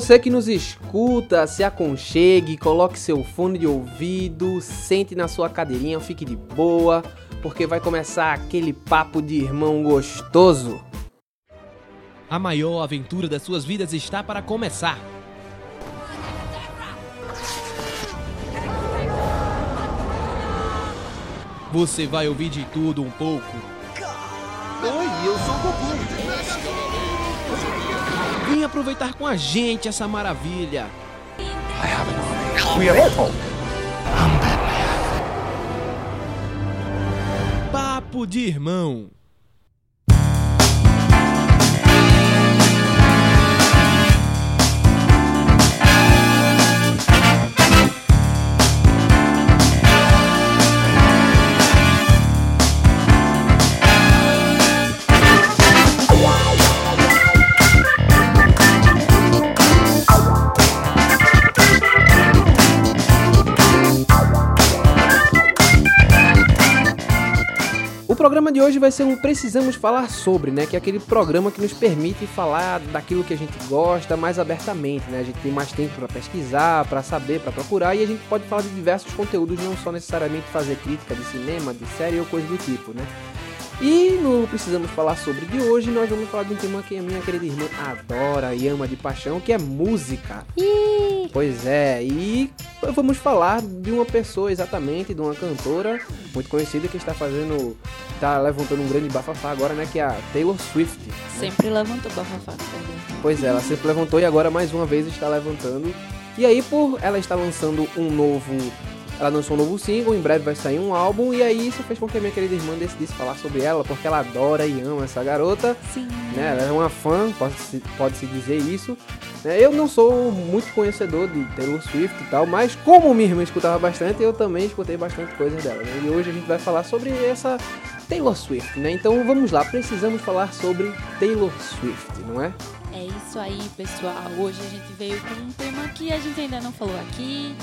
você que nos escuta, se aconchegue, coloque seu fone de ouvido, sente na sua cadeirinha, fique de boa, porque vai começar aquele papo de irmão gostoso. A maior aventura das suas vidas está para começar. Você vai ouvir de tudo um pouco. Vem aproveitar com a gente essa maravilha. We Apple. Papo de irmão. Programa de hoje vai ser um Precisamos Falar Sobre, né? Que é aquele programa que nos permite falar daquilo que a gente gosta mais abertamente, né? A gente tem mais tempo para pesquisar, para saber, para procurar e a gente pode falar de diversos conteúdos, não só necessariamente fazer crítica de cinema, de série ou coisa do tipo, né? E no Precisamos Falar Sobre de hoje, nós vamos falar de um tema que a minha querida irmã adora e ama de paixão, que é música. Pois é, e vamos falar de uma pessoa exatamente, de uma cantora muito conhecida que está fazendo, está levantando um grande bafafá agora, né, que é a Taylor Swift. Sempre levantou bafafá. perdão. Pois é, ela sempre levantou e agora mais uma vez está levantando. E aí, por ela estar lançando um novo. Ela lançou um novo single, em breve vai sair um álbum, e aí isso fez com que a minha querida irmã decidisse falar sobre ela, porque ela adora e ama essa garota, Sim. né? Ela é uma fã, pode-se pode -se dizer isso. né? Eu não sou muito conhecedor de Taylor Swift e tal, mas como minha irmã escutava bastante, eu também escutei bastante coisas dela. Né? E hoje a gente vai falar sobre essa Taylor Swift, né? Então vamos lá, precisamos falar sobre Taylor Swift, não é? É isso aí, pessoal. Hoje a gente veio com um tema que a gente ainda não falou aqui,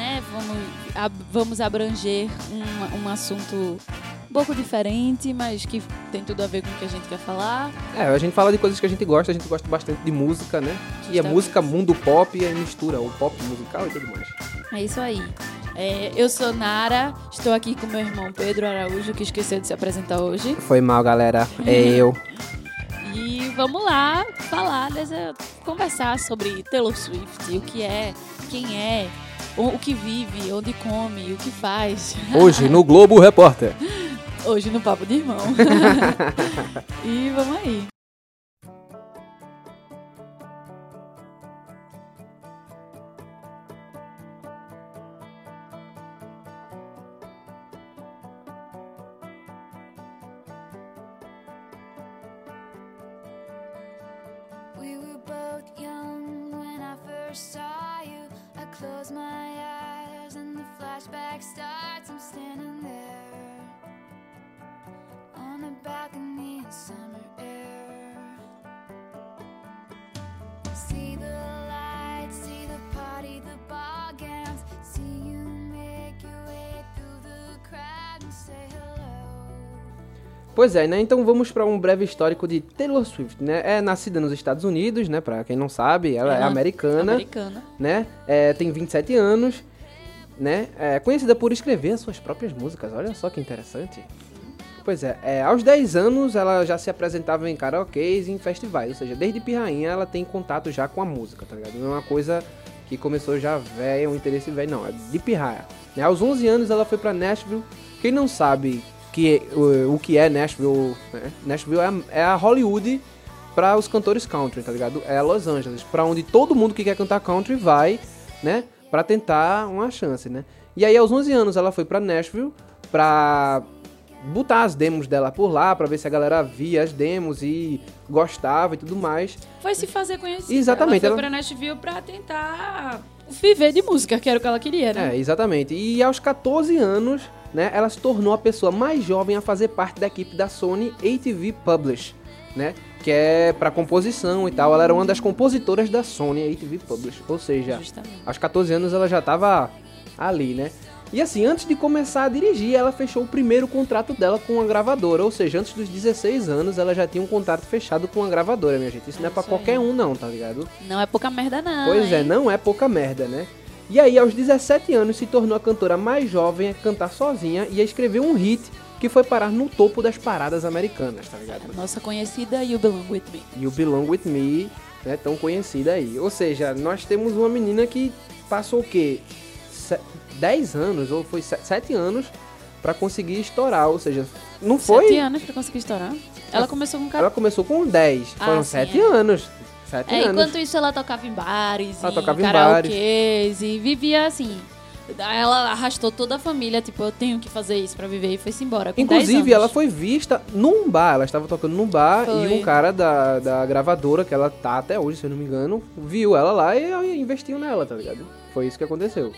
né? Vamos, ab- vamos abranger um, um assunto um pouco diferente, mas que tem tudo a ver com o que a gente quer falar. É, a gente fala de coisas que a gente gosta, a gente gosta bastante de música, né? E a Justamente. música mundo pop e aí mistura o pop musical e tudo mais. É isso aí. É, eu sou Nara, estou aqui com meu irmão Pedro Araújo, que esqueceu de se apresentar hoje. Foi mal, galera. É eu. E vamos lá falar dessa. conversar sobre Taylor Swift, o que é, quem é, o, que vive, onde come, o que faz. Hoje no Globo Repórter. Hoje no Papo de Irmão. e vamos aí. We were both young when I first saw close my eyes and the flashback starts. I'm standing Pois é, né? Então vamos para um breve histórico de Taylor Swift, né? É nascida nos Estados Unidos, né? Pra quem não sabe, ela é Ela- americana, Americana. né? É, tem 27 anos, né? É conhecida por escrever as suas próprias músicas. Olha só que interessante. Pois é, é, aos 10 anos ela já se apresentava em karaokês e em festivais, ou seja, desde pirrainha ela tem contato já com a música, tá ligado? Não é uma coisa que começou já velha, um interesse velho, não, é de pirraia. Né? Aos 11 anos ela foi pra Nashville. Quem não sabe que, o, o que é Nashville, né? Nashville é a, é a Hollywood para os cantores country, tá ligado? É Los Angeles, pra onde todo mundo que quer cantar country vai, né? Pra tentar uma chance, né? E aí aos 11 anos ela foi pra Nashville pra botar as demos dela por lá, pra ver se a galera via as demos e gostava e tudo mais. Foi se fazer conhecida. Exatamente, Ela foi ela- pra Nashville pra tentar viver de música, que era o que ela queria, né? É, exatamente. E aos 14 anos, né, ela se tornou a pessoa mais jovem a fazer parte da equipe da Sony ATV Publish, né? Que é pra composição e tal. Ela era uma das compositoras da Sony ATV Publish. Ou seja, Justamente. aos 14 anos ela já tava ali, né? E assim, antes de começar a dirigir, ela fechou o primeiro contrato dela com uma gravadora. Ou seja, antes dos 16 anos, ela já tinha um contrato fechado com uma gravadora, minha gente. Isso não é pra Isso aí. qualquer um, não, tá ligado? Não é pouca merda, não. Pois é, hein? não é pouca merda, né? E aí, aos 17 anos, se tornou a cantora mais jovem a cantar sozinha e a escrever um hit que foi parar no topo das paradas americanas, tá ligado? Nossa conhecida You Belong With Me. You Belong With Me, né, tão conhecida aí. Ou seja, nós temos uma menina que passou o quê? Se- 10 anos, ou foi 7 anos, pra conseguir estourar. Ou seja, não foi... Sete anos pra conseguir estourar. Ela começou com Ela começou com 10, Ah, foram sim, 7 é. anos. 7 É, anos. enquanto isso ela tocava em bares, Ela em tocava em karaokês e vivia assim. Ela arrastou toda a família, tipo, eu tenho que fazer isso pra viver e foi-se embora. Com 10 Inclusive, ela foi vista num bar. Ela estava tocando num bar Foi. e um cara da, da gravadora, que ela tá até hoje, se eu não me engano, viu ela lá e investiu nela, tá ligado? Foi isso que aconteceu.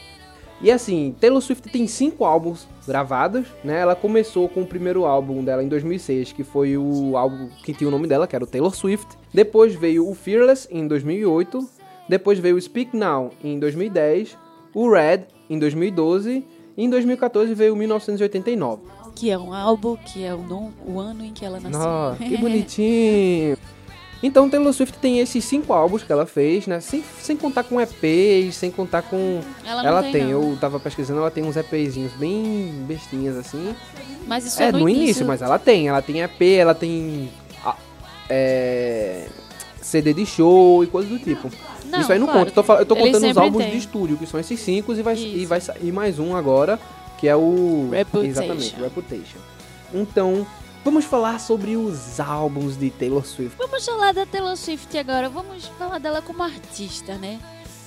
E assim, Taylor Swift tem cinco álbuns gravados, né? Ela começou com o primeiro álbum dela em 2006, que foi o álbum que tinha o nome dela, que era o Taylor Swift. Depois veio o Fearless em 2008. Depois veio o Speak Now em 2010. O Red em 2012. E em 2014 veio o 1989. Que é um álbum, que é o, o ano em que ela nasceu. Que bonitinho. Então Taylor Swift tem esses cinco álbuns que ela fez, né? Sem, sem contar com EPs, sem contar com. Ela não tem, não. eu tava pesquisando, ela tem uns EPzinhos bem bestinhas assim. Mas isso é, é no, início, mas ela tem. Ela tem EP, ela tem. é, CD de show e coisas do tipo. Não, Isso aí não claro. conta. Eu tô, eu tô contando os álbuns tem. de estúdio, que são esses cinco, e vai, e vai sair mais um agora, que é o. Reputation. Exatamente, Reputation. Então, vamos falar sobre os álbuns de Taylor Swift. Vamos falar da Taylor Swift agora. Vamos falar dela como artista, né?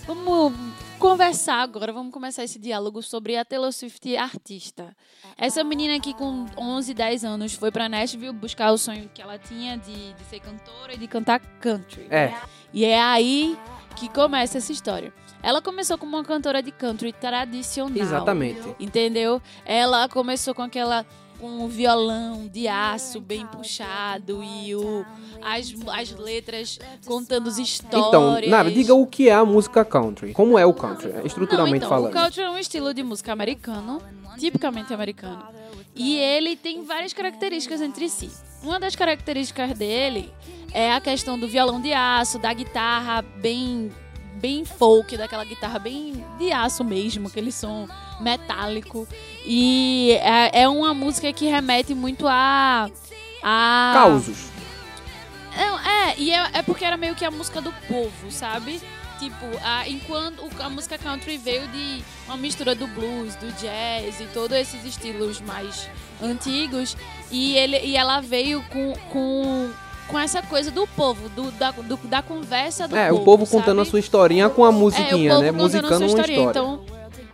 Vamos conversar agora, vamos começar esse diálogo sobre a Taylor Swift artista. Essa menina que com 11, 10 anos foi pra Nashville buscar o sonho que ela tinha de, de ser cantora e de cantar country. É, E é aí que começa essa história. Ela começou como uma cantora de country tradicional. exatamente. Entendeu? Ela começou com aquela com o violão de aço bem puxado e o, as, as letras contando as histórias. Então, Nara, diga o que é a música country. Como é o country, Não, estruturalmente então, falando. O country é um estilo de música americano, tipicamente americano. E ele tem várias características entre si. Uma das características dele é a questão do violão de aço, da guitarra bem bem folk, daquela guitarra bem de aço mesmo, aquele som metálico. E é, é uma música que remete muito a a Causos. é, é, e é, é porque era meio que a música do povo, sabe? Tipo, a, enquanto a música country veio de uma mistura do blues, do jazz e todos esses estilos mais antigos, e, ele, e ela veio com, com, com essa coisa do povo, do, da, do- da conversa do É, povo. o povo contando a sabe? sua historinha com a musiquinha, é, o povo né? Musicando uma história. Então,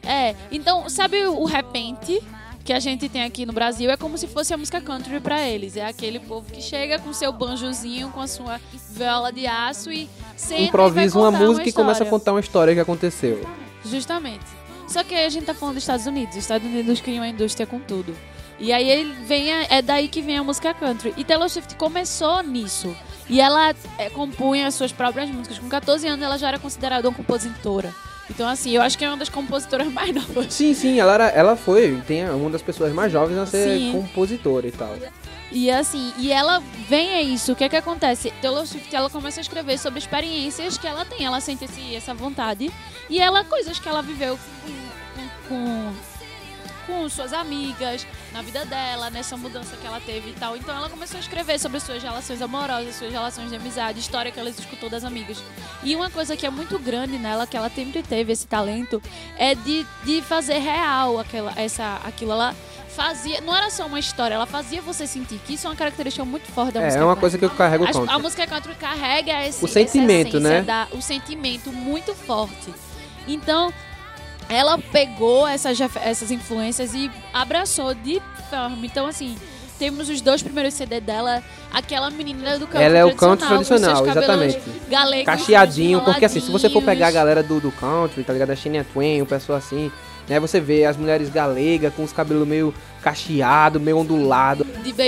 é, então, sabe o repente que a gente tem aqui no Brasil? É como se fosse a música country pra eles. É aquele povo que chega com seu banjozinho, com a sua viola de aço e senta Improvisa e uma música e começa a contar uma história que aconteceu. Justamente. Só que aí a gente tá falando dos Estados Unidos. Os Estados Unidos criam a indústria com tudo. E aí ele vem a- é daí que vem a música country. E Taylor Swift começou nisso. E ela é, compunha as suas próprias músicas. Com 14 anos ela já era considerada uma compositora. Então, assim, eu acho que é uma das compositoras mais novas. Sim, sim, ela, era, ela foi tem uma das pessoas mais jovens a ser Sim. compositora e tal. E assim, e ela vem a isso. O que é que acontece? Taylor Swift, ela começa a escrever sobre experiências que ela tem. Ela sente esse, essa vontade. E ela, coisas que ela viveu com, com, com, com suas amigas, na vida dela, nessa mudança que ela teve e tal. Então ela começou a escrever sobre suas relações amorosas, suas relações de amizade, história que ela escutou das amigas. E uma coisa que é muito grande nela, que ela sempre teve esse talento, é de, de fazer real aquela, essa, aquilo. Ela fazia. Não era só uma história, ela fazia você sentir. Que isso é uma característica muito forte da É, música. é uma country. coisa que eu carrego country. a música country carrega esse, O sentimento, né? da- o sentimento muito forte. Então, ela pegou essas, essas influências e abraçou de forma. Então, assim, temos os dois primeiros CD dela, aquela menina do country Ela é o country seus tradicional, exatamente. galegos, Cacheadinho, porque assim, se você for pegar a galera do, do country, tá ligado? A Shania Twain, o pessoal assim, né? Você vê as mulheres galegas com os cabelos meio cacheado, meio ondulado,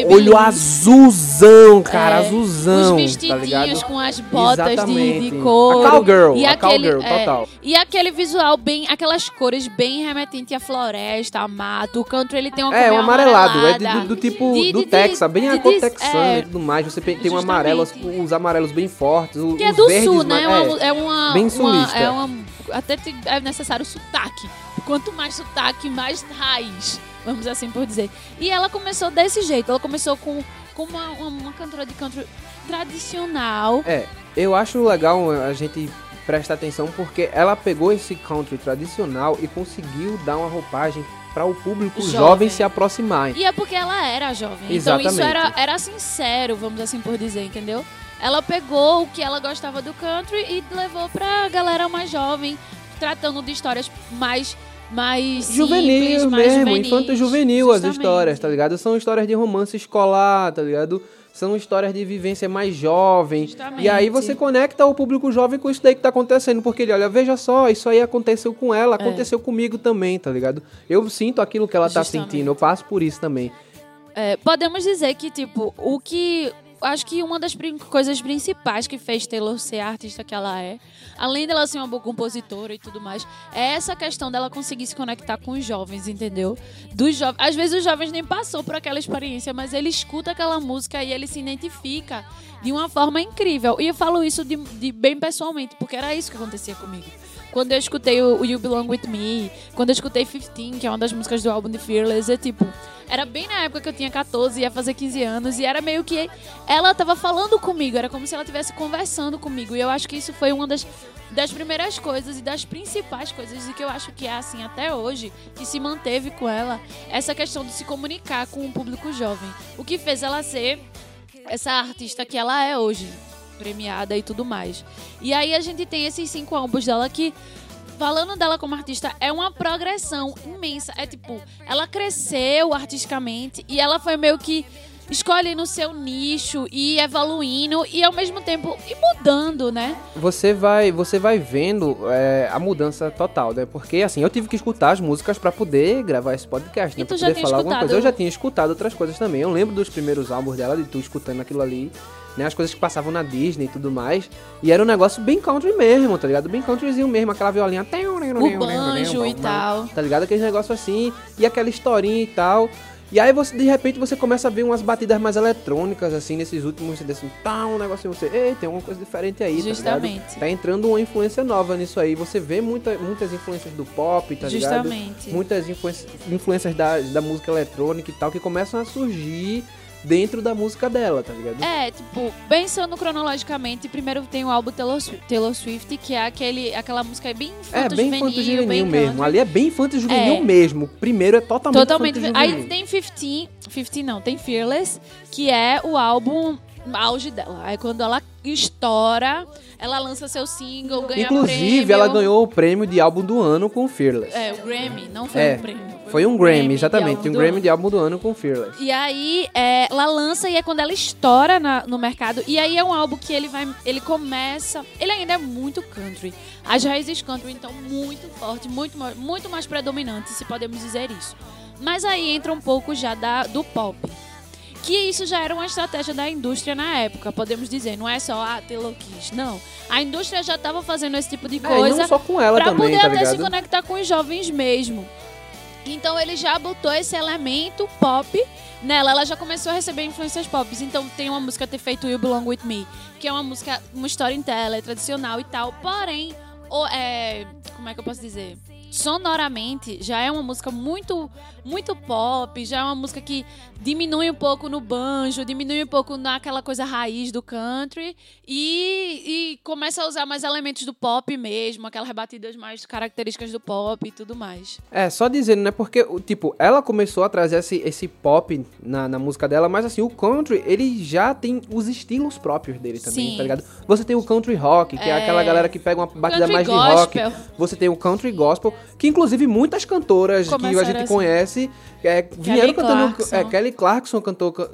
olho azulzão, cara, É, azulzão, Os tá vestidinhos ligado? com as botas de, Exatamente. de couro. A cowgirl, e a aquele, cowgirl, é, total. E aquele visual bem, aquelas cores bem remetente à floresta, a mato. O country ele tem uma É, um amarelado, é de- do, do tipo De- do de- Texas, bem a cor texana é, e tudo mais. Você tem, um amarelo, os amarelos bem fortes, o- Que é os do verdes sul, né? É, é. uma, é uma. bem uma- sulista. é uma, até é necessário sotaque. Quanto mais sotaque, mais raiz. Vamos assim por dizer. E ela começou desse jeito. Ela começou com, com uma, uma, cantora de country tradicional. É, eu acho legal a gente prestar atenção porque ela pegou esse country tradicional e conseguiu dar uma roupagem para o público Jovem. jovem, se aproximar. E é porque ela era jovem. Então isso Exatamente. era, era sincero, vamos assim por dizer, entendeu? Ela pegou o que ela gostava do country e levou pra galera mais jovem, tratando de histórias mais. Mais Juvenil simples, mais mesmo, juvenis. infanto juvenil as Justamente. histórias, tá ligado? São histórias de romance escolar, tá ligado? São histórias de vivência mais jovem. Justamente. E aí você conecta o público jovem com isso daí que tá acontecendo. Porque ele olha, veja só, isso aí aconteceu com ela, aconteceu comigo também, tá ligado? Eu sinto aquilo que ela tá Justamente. sentindo, eu passo por isso também. É, podemos dizer que, tipo, o que. Acho que uma das coisas principais que fez Taylor ser a artista que ela é, além dela ser uma boa compositora e tudo mais, é essa questão dela conseguir se conectar com os jovens, entendeu? Dos jovens. Às vezes os jovens nem passou por aquela experiência, mas ele escuta aquela música e ele se identifica de uma forma incrível. E eu falo isso de, de bem pessoalmente, porque era isso que acontecia comigo. Quando eu escutei o, You Belong With Me, quando eu escutei 15, que é uma das músicas do álbum de Fearless, é tipo... Era bem na época que eu tinha 14, ia fazer 15 anos, e era meio que ela tava falando comigo, era como se ela estivesse conversando comigo. E eu acho que isso foi uma das, das primeiras coisas e das principais coisas, e que eu acho que é assim até hoje, que se manteve com ela, essa questão de se comunicar com o público jovem. O que fez ela ser essa artista que ela é hoje, premiada e tudo mais. E aí a gente tem esses cinco álbuns dela que, falando dela como artista, é uma progressão imensa. É tipo, ela cresceu artisticamente e ela foi meio que escolhendo o seu nicho e evoluindo e ao mesmo tempo e mudando, né? Você vai, você vai vendo é, a mudança total, né? Porque assim, eu tive que escutar as músicas pra poder gravar esse podcast, né? Pra já poder falar alguma coisa. Eu já tinha escutado outras coisas também. Eu lembro dos primeiros álbuns dela, de tu escutando aquilo ali, né? As coisas que passavam na Disney e tudo mais. E era um negócio bem country mesmo, tá ligado? Bem countryzinho mesmo, aquela violinha. O banjo e tal. Tá ligado? Aquele negócio assim, e aquela historinha e tal. E aí você, de repente, você começa a ver umas batidas mais eletrônicas, assim, nesses últimos CDs, assim, tá, um negócio assim, você, ei, tem alguma coisa diferente aí, tá Justamente. ligado? Tá entrando uma influência nova nisso aí. Você vê muita, muitas influências do pop, tá ligado? Justamente. Muitas influências, influências da, da música eletrônica e tal, que começam a surgir dentro da música dela, tá ligado? É, tipo, pensando cronologicamente, primeiro tem o álbum Taylor Swift, Taylor Swift que é aquele, aquela música bem É, bem infanto-juvenil, infanto-juvenil bem mesmo. Ali é bem infanto-juvenil É. mesmo. Primeiro é totalmente, Totalmente. infanto-juvenil. Aí tem 15, 15 não, tem Fearless, que é o álbum auge dela. Aí quando ela estoura, ela lança seu single, ganha Inclusive, prêmio. ela ganhou o prêmio de álbum do ano com Fearless. É, o Grammy, não foi É, um prêmio. Foi um Grammy, exatamente. de Um Grammy de álbum do ano com Fearless. E aí, é, ela lança e é quando ela estoura na- no mercado. E aí é um álbum que ele vai. Ele começa. Ele ainda é muito country. As raízes country, então, muito forte, muito, muito mais predominante, se podemos dizer isso. Mas aí entra um pouco já da, do pop. Que isso já era uma estratégia da indústria na época, podemos dizer. Não é só a quis, não. A indústria já estava fazendo esse tipo de É, coisa não só com ela pra também, poder tá até se conectar com os jovens mesmo. Então ele já botou esse elemento pop nela. Ela já começou a receber influências pop. Então tem uma música ter feito You Belong With Me, que é uma música, uma storyteller tradicional e tal. Porém, o- é, como é que eu posso dizer? Sonoramente, já é uma música muito, muito pop, já é uma música que diminui um pouco no banjo, diminui um pouco naquela coisa raiz do country e, e começa a usar mais elementos do pop mesmo, aquelas batidas mais características do pop e tudo mais. É, só dizendo, né? Porque, tipo, ela começou a trazer esse, esse pop na, na música dela, mas assim, o country, ele já tem os estilos próprios dele também, Sim. tá ligado? Você tem o country rock, que é, É. aquela galera que pega uma batida mais gospel. de rock. Você tem o country gospel. que inclusive muitas cantoras que a Começaram gente assim. conhece é, vieram cantando. Clarkson. É, Kelly Clarkson cantou. ca-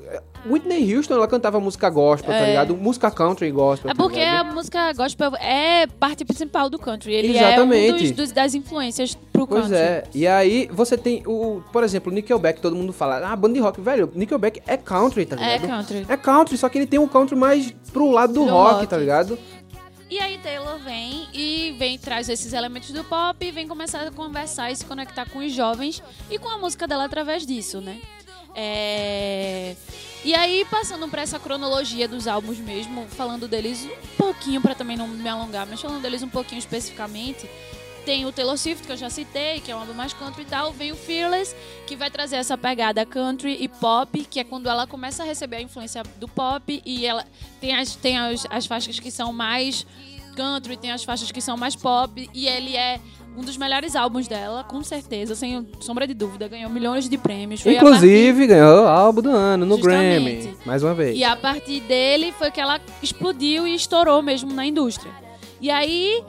Whitney Houston, ela cantava música gospel, tá É. ligado? Música country gospel. É tá porque a ligado? música gospel é parte principal do country. Ele é um Exatamente. dos, dos- das influências pro Pois country. é, e aí você tem o, por exemplo, o Nickelback, todo mundo fala, ah, banda de rock, velho, Nickelback é country, tá É ligado? country. É country, só que ele tem um country mais pro lado do Do rock, rock. tá ligado? E aí Taylor vem e vem traz esses elementos do pop e vem começar a conversar e se conectar com os jovens e com a música dela através disso, né? É... E aí, passando por essa cronologia dos álbuns mesmo, falando deles um pouquinho, pra também não me alongar, mas falando deles um pouquinho especificamente, tem o Taylor Swift, que eu já citei, que é um álbum mais country e tal. Vem o Fearless, que vai trazer essa pegada country e pop, que é quando ela começa a receber a influência do pop e ela tem as, tem as, as faixas que são mais country, tem as faixas que são mais pop, e ele é um dos melhores álbuns dela, com certeza, sem sombra de dúvida. Ganhou milhões de prêmios. Foi Inclusive, ganhou o álbum do ano no Justamente. Grammy, mais uma vez. e a partir dele foi que ela explodiu e estourou mesmo na indústria. E aí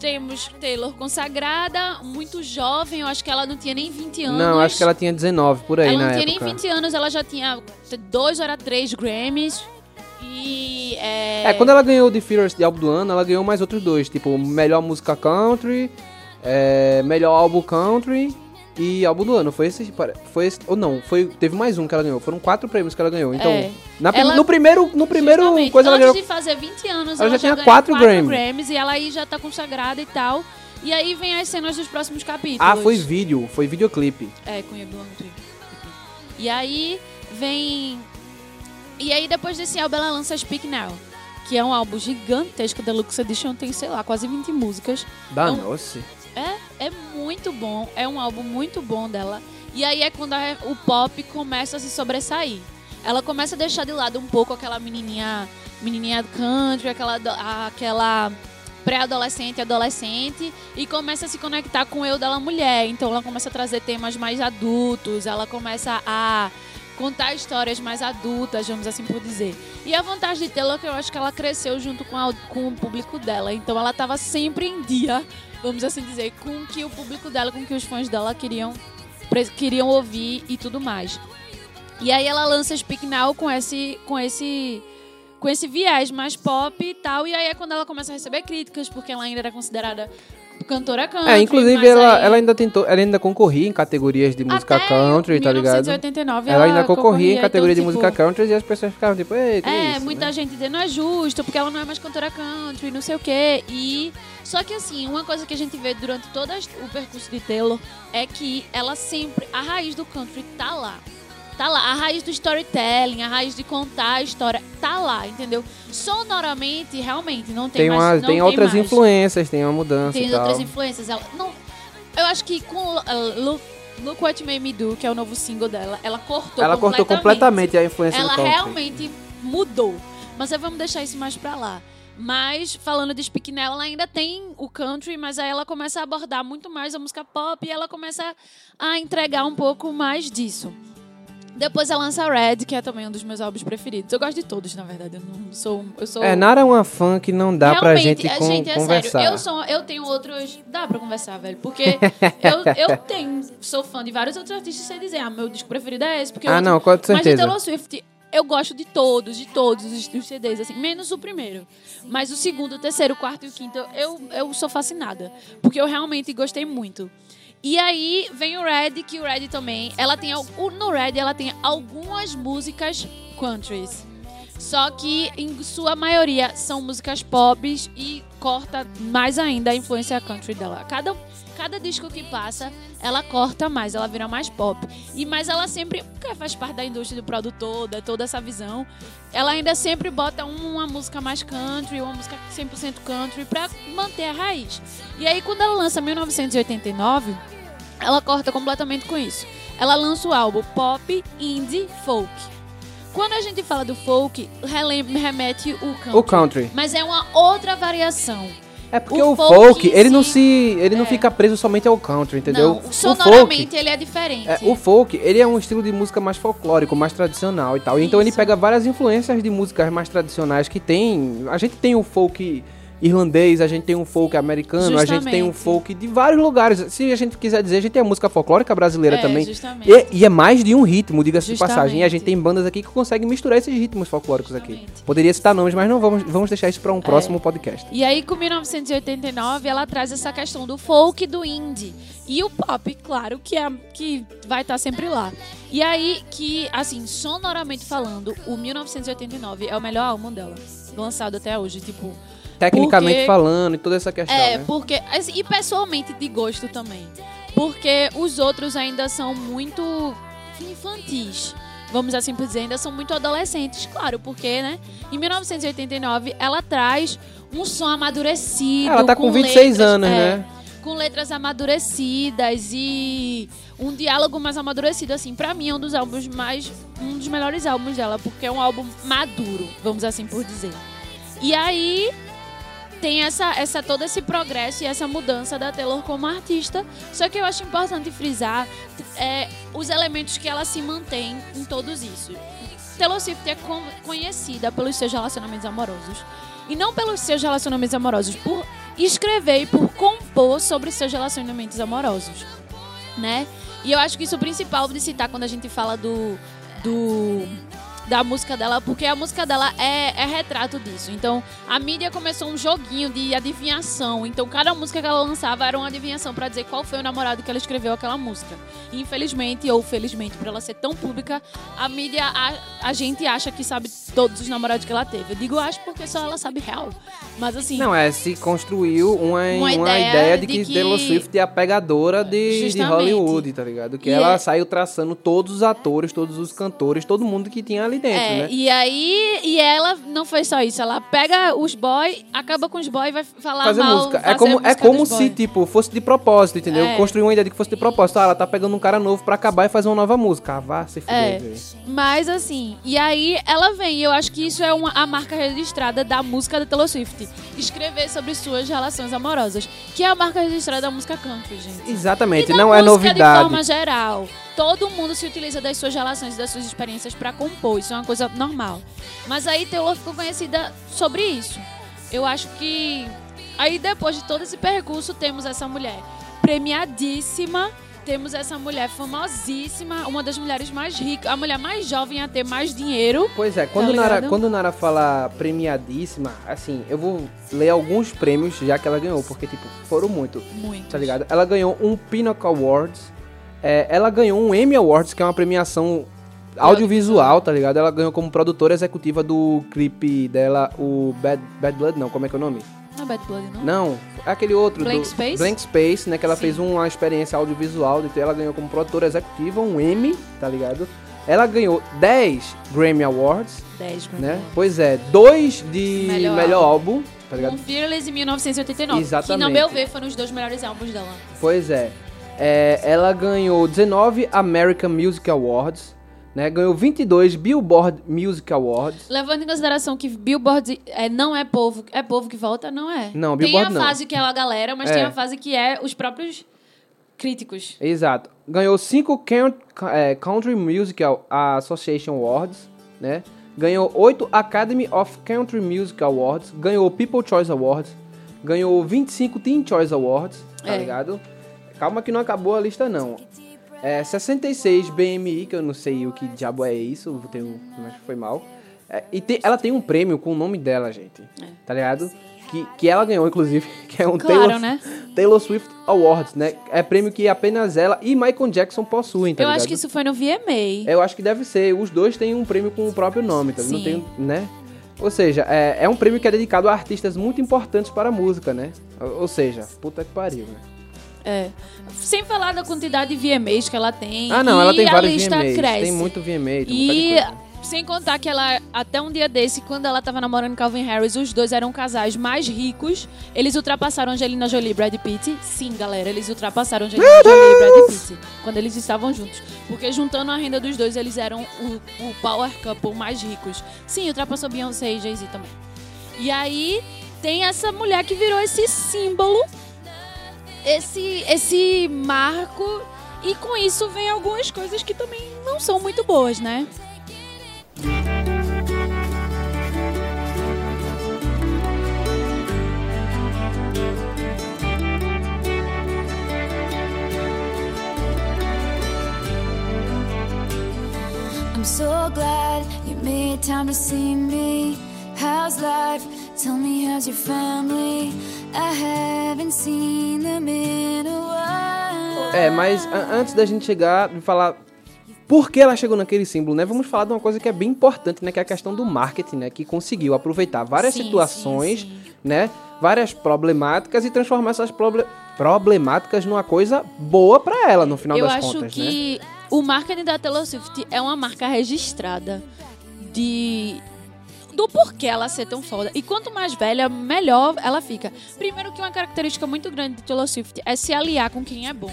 temos Taylor consagrada, muito jovem, eu acho que ela não tinha nem 20 anos. Não, acho que ela tinha 19 por aí Ela na não tinha época. nem 20 anos, ela já tinha dois ou três Grammys. E. É, É, quando ela ganhou o The Fearless de álbum do ano, ela ganhou mais outros dois, tipo, melhor música country, é, melhor álbum country e álbum do ano. Foi esse, foi esse, ou não, foi, teve mais um que ela ganhou. Foram quatro prêmios que ela ganhou. Então, É. na Ela- no primeiro, no primeiro coisa ela antes ganhou de fazer 20 anos, ela ela, já tinha quatro quatro Grammy. Grammys e ela aí já tá consagrada e tal. E aí vem as cenas dos próximos capítulos. Ah, foi vídeo, foi videoclipe. É, com Tree. E aí vem. E aí depois desse álbum ela lança Speak Now, que é um álbum gigantesco, Deluxe Edition, tem, sei lá, quase 20 músicas. Danou-se. É, é muito bom, é um álbum muito bom dela. E aí é quando a- o pop começa a se sobressair. Ela começa a deixar de lado um pouco aquela menininha, menininha country, aquela, aquela pré-adolescente, adolescente, e começa a se conectar com o eu dela mulher. Então ela começa a trazer temas mais adultos, ela começa a contar histórias mais adultas, vamos assim por dizer. E a vantagem de Taylor é que eu acho que ela cresceu junto com, a- com o público dela. Então ela estava sempre em dia, vamos assim dizer, com o que o público dela, com o que os fãs dela queriam, queriam ouvir e tudo mais. E aí ela lança Speak Now com esse, com esse, com esse viés mais pop e tal. E aí é quando ela começa a receber críticas, porque ela ainda era considerada cantora country. É, inclusive ela, aí- ela ainda tentou, ela ainda concorria em categorias de música Até country, tá ligado? 1989 Ela ainda concorria em então, categoria de tipo, música country e as pessoas ficavam tipo, ei, que É, isso, muita né? gente dizendo não é justo, porque ela não é mais cantora country, não sei o quê. E. Só que assim, uma coisa que a gente vê durante todo o percurso de Taylor é que ela sempre. A raiz do country tá lá. Tá lá. A raiz do storytelling, a raiz de contar a história, tá lá, entendeu? Sonoramente, realmente, não tem, Tem, mais. uma, não tem outras mais. influências, tem uma mudança Tem outras influências. Ela não, eu acho que com uh, Look, What You Made Me Do, que é o novo single dela, ela cortou Ela cortou completamente a influência ela realmente mudou. Mas vamos deixar isso mais pra lá. Mas, falando de Speak Now, ela ainda tem o country, mas aí ela começa a abordar muito mais a música pop e ela começa a entregar um pouco mais disso. Depois ela lança Red, que é também um dos meus álbuns preferidos. Eu gosto de todos, na verdade. Eu não sou. Eu sou É, Nara é uma fã que não dá pra Realmente, gente, a gente, é conversar. sério. Eu, sou, eu tenho outros. Dá pra conversar, velho. Porque eu, eu tenho, sou fã de vários outros artistas sem dizer, ah, meu disco preferido é esse. Porque Ah, não, com Mas de certeza. Taylor Swift, eu gosto de todos, de todos os, os CDs, assim, menos o primeiro. Mas o segundo, o terceiro, o quarto e o quinto, eu, eu sou fascinada. Porque eu realmente gostei muito. E aí vem o Red, que o Red também. Ela tem. No Red ela tem algumas músicas countries. Só que em sua maioria são músicas pop e corta mais ainda a influência country dela. Cada, cada disco que passa, ela corta mais, ela vira mais pop. E mas ela sempre, porque faz parte da indústria do produtor, da toda essa visão, ela ainda sempre bota uma música mais country, uma música 100% country pra manter a raiz. E aí quando ela lança 1989, ela corta completamente com isso. Ela lança o álbum Pop, Indie, Folk. Quando a gente fala do folk, remete o country. O country. Mas é uma outra variação. É porque O o, folk ele não si- se, ele não é. fica preso somente ao country, entendeu? Não, o sonoramente folk, ele é diferente. é, o folk, ele é um estilo de música mais folclórico, mais tradicional e tal. Então ele Isso. pega várias influências de músicas mais tradicionais que tem. A gente tem o folk irlandês, a gente tem um folk americano, a gente tem um Justamente. folk de vários lugares. Se a gente quiser dizer, a gente tem a música folclórica brasileira É, também. justamente. E, e é mais de um ritmo, diga-se de passagem. E a gente Justamente. tem bandas aqui que conseguem misturar esses ritmos folclóricos aqui. Justamente. Poderia citar nomes, mas não vamos, vamos deixar isso para um É. próximo podcast. E aí, com 1989, ela traz essa questão do folk, do indie. E o pop, claro, que, é, que vai estar sempre lá. E aí, que, assim, sonoramente falando, o 1989 é o melhor álbum dela. Lançado até hoje, tipo... Tecnicamente Porque- falando e toda essa questão, É, né? porque. assim, E pessoalmente de gosto também. Porque os outros ainda são muito infantis. Vamos assim por dizer, ainda são muito adolescentes, claro, porque, né? Em 1989, ela traz um som amadurecido. Ela tá com 26 anos, é, né? Com letras amadurecidas e um diálogo mais amadurecido, assim. Pra mim, é um dos álbuns mais. Um dos melhores álbuns dela, porque é um álbum maduro, vamos assim por dizer. E aí, tem essa, essa todo esse progresso e essa mudança da Taylor como artista. Só que eu acho importante frisar é, os elementos que ela se mantém em todos isso. Taylor Swift é con- conhecida pelos seus relacionamentos amorosos. E não pelos seus relacionamentos amorosos, por escrever e por compor sobre seus relacionamentos amorosos, né? E eu acho que isso é o principal de citar quando a gente fala do, do da música dela, porque a música dela é, é retrato disso. Então, a mídia começou um joguinho de adivinhação. Então, cada música que ela lançava era uma adivinhação pra dizer qual foi o namorado que ela escreveu aquela música. E, infelizmente, ou felizmente, por ela ser tão pública, a mídia, a, a gente acha que sabe todos os namorados que ela teve. Eu digo acho porque só ela sabe real. Mas, assim, Não, é, se construiu uma, uma, Uma ideia, ideia de de que, que- Taylor Swift é a pegadora de, de. Hollywood, tá ligado? Que E ela é- saiu traçando todos os atores, todos os cantores, todo mundo que tinha ali dentro, É, né? e aí, e ela não foi só isso, ela pega os boy, acaba com os boy e vai falar Fazer mal, música. É fazer como, é como se, tipo, fosse de propósito, entendeu? É. Construir uma ideia de que fosse de propósito. Ah, ela tá pegando um cara novo pra acabar e fazer uma nova música. Ah, vá se fuder, É. Mas assim, e aí ela vem, e eu acho que isso é uma, a marca registrada da música da Taylor Swift. Escrever sobre suas relações amorosas, que é a marca registrada da música country, gente. Exatamente, não é música de novidade. forma geral. Todo mundo se utiliza das suas relações e das suas experiências pra compor. Isso é uma coisa normal. Mas aí Taylor ficou conhecida sobre isso. Eu acho que. Aí depois de todo esse percurso, temos essa mulher premiadíssima. Temos essa mulher famosíssima, uma das mulheres mais ricas, a mulher mais jovem a ter mais dinheiro. Pois é, quando, Tá Nara, quando Nara fala premiadíssima, assim, eu vou ler alguns prêmios já que ela ganhou, porque, tipo, foram muito, Muito. tá ligado? Ela ganhou um Pinnacle Awards, é, ela ganhou um Emmy Awards, que é uma premiação audiovisual, tá ligado? Ela ganhou como produtora executiva do clipe dela, o Bad, Bad Blood, não, como é que é o nome? Não é Bad Blood, não? Não, é aquele outro. Blank do, Space? Blank Space, né? Que ela Sim. fez uma experiência audiovisual, então ela ganhou como produtora executiva um Emmy, tá ligado? Ela ganhou 10 Grammy Awards, 10, né? Pois é, dois de Melhor melhor, álbum, tá Um ligado? Fearless em 1989. Que, Exatamente. no meu ver, foram os dois melhores álbuns dela. Pois é. É, ela ganhou 19 American Music Awards, né? Ganhou 22 Billboard Music Awards. Levando em consideração que Billboard é, não é povo, é povo que volta, não é. Não, Tem Billboard a não. fase que é a galera, mas É. tem a fase que é os próprios críticos. Exato. Ganhou 5 Country Music Association Awards, né? Ganhou 8 Academy of Country Music Awards, ganhou People Choice Awards, ganhou 25 Teen Choice Awards, tá É. ligado? Calma que não acabou a lista não. É 66 BMI, que eu não sei o que diabo é isso, tenho, mas foi mal. É, e tem- ela tem um prêmio com o nome dela, gente. Tá ligado? Que, que ela ganhou, inclusive, que é um Claro, Taylor, né? Taylor Swift Awards, né? É prêmio que apenas ela e Michael Jackson possuem, tá Eu ligado? acho que isso foi no VMA. Eu acho que deve ser. Os dois têm um prêmio com o próprio nome, tá? Não tem, né? Ou seja, é, é um prêmio que é dedicado a artistas muito importantes para a música, né? Ou, ou seja, puta que pariu, né? É. Sem falar da quantidade de VMAs que ela tem. Ah, não, e ela tem a vários lista VMAs. cresce. Tem muito VMA, tem E sem contar que ela, até um dia desse, quando ela tava namorando Calvin Harris, os dois eram casais mais ricos. Eles ultrapassaram Angelina Jolie e Brad Pitt. Sim, galera, eles ultrapassaram Angelina Jolie e Brad Pitt quando eles estavam juntos. Porque juntando a renda dos dois, eles eram o, o power couple mais ricos. Sim, ultrapassou Beyoncé e Jay-Z também. E aí tem essa mulher que virou esse símbolo, esse, esse marco e com isso vem algumas coisas que também não são muito boas, né? I'm so glad you made time to see me. How's life? Tell me, how's your family? I haven't seen them in a while. É, mas antes da gente chegar e falar por que ela chegou naquele símbolo, né? Vamos falar de uma coisa que é bem importante, né? Que é a questão do marketing, né? Que conseguiu aproveitar várias Sim, situações, sim, sim. né? Várias problemáticas e transformar essas proble- problemáticas numa coisa boa pra ela, no final Eu das acho contas, né? que o marketing da Taylor Swift é uma marca registrada de do porquê ela ser tão foda. E quanto mais velha, melhor ela fica. Primeiro que uma característica muito grande de Taylor Swift é se aliar com quem é bom.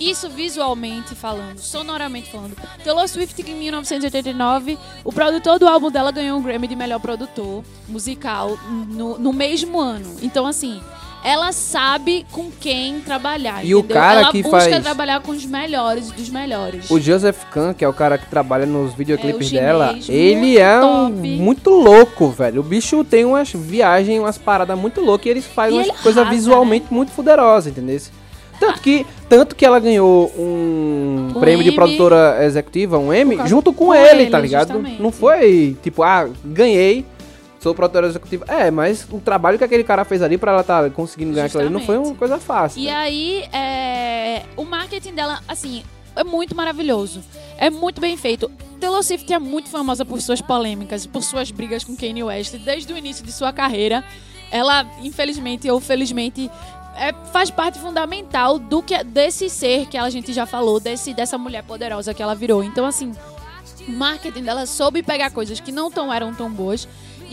Isso visualmente falando, sonoramente falando. Taylor Swift, em 1989, o produtor do álbum dela ganhou um Grammy de melhor produtor musical no, no mesmo ano. Então, assim, ela sabe com quem trabalhar. E o entendeu? cara ela que busca faz- trabalhar com os melhores dos melhores. O Joseph Kahn, que é o cara que trabalha nos videoclipes É, o dela, ele é um, muito louco, velho. O bicho tem umas viagens, umas paradas muito loucas e eles fazem umas ele coisas arrasa, né? visualmente muito poderosas, entendeu? Tanto que, tanto que ela ganhou um, Um prêmio de Emmy. produtora executiva, um causa- junto com, com ele, ele, tá ligado? justamente. Não foi tipo, ah, ganhei, sou produtora executiva. É, mas o trabalho que aquele cara fez ali pra ela tá conseguindo ganhar aquilo ali não foi uma Justamente. coisa fácil. E né? aí, é, o marketing dela, assim, é muito maravilhoso. É muito bem feito. Taylor Swift é muito famosa por suas polêmicas, por suas brigas com Kanye West. Desde o início de sua carreira, ela, infelizmente ou felizmente, é, faz parte fundamental do que desse ser que a gente já falou, desse, dessa mulher poderosa que ela virou. Então, assim, o marketing dela soube pegar coisas que não tão, eram tão boas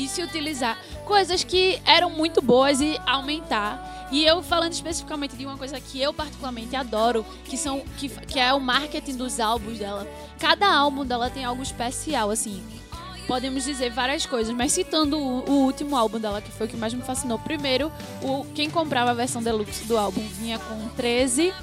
e se utilizar coisas que eram muito boas e aumentar. E eu falando especificamente de uma coisa que eu particularmente adoro, que são que, que é o marketing dos álbuns dela. Cada álbum dela tem algo especial, assim. Podemos dizer várias coisas, mas citando o, o último álbum dela, que foi o que mais me fascinou. Primeiro, o, quem comprava a versão deluxe do álbum vinha com 13.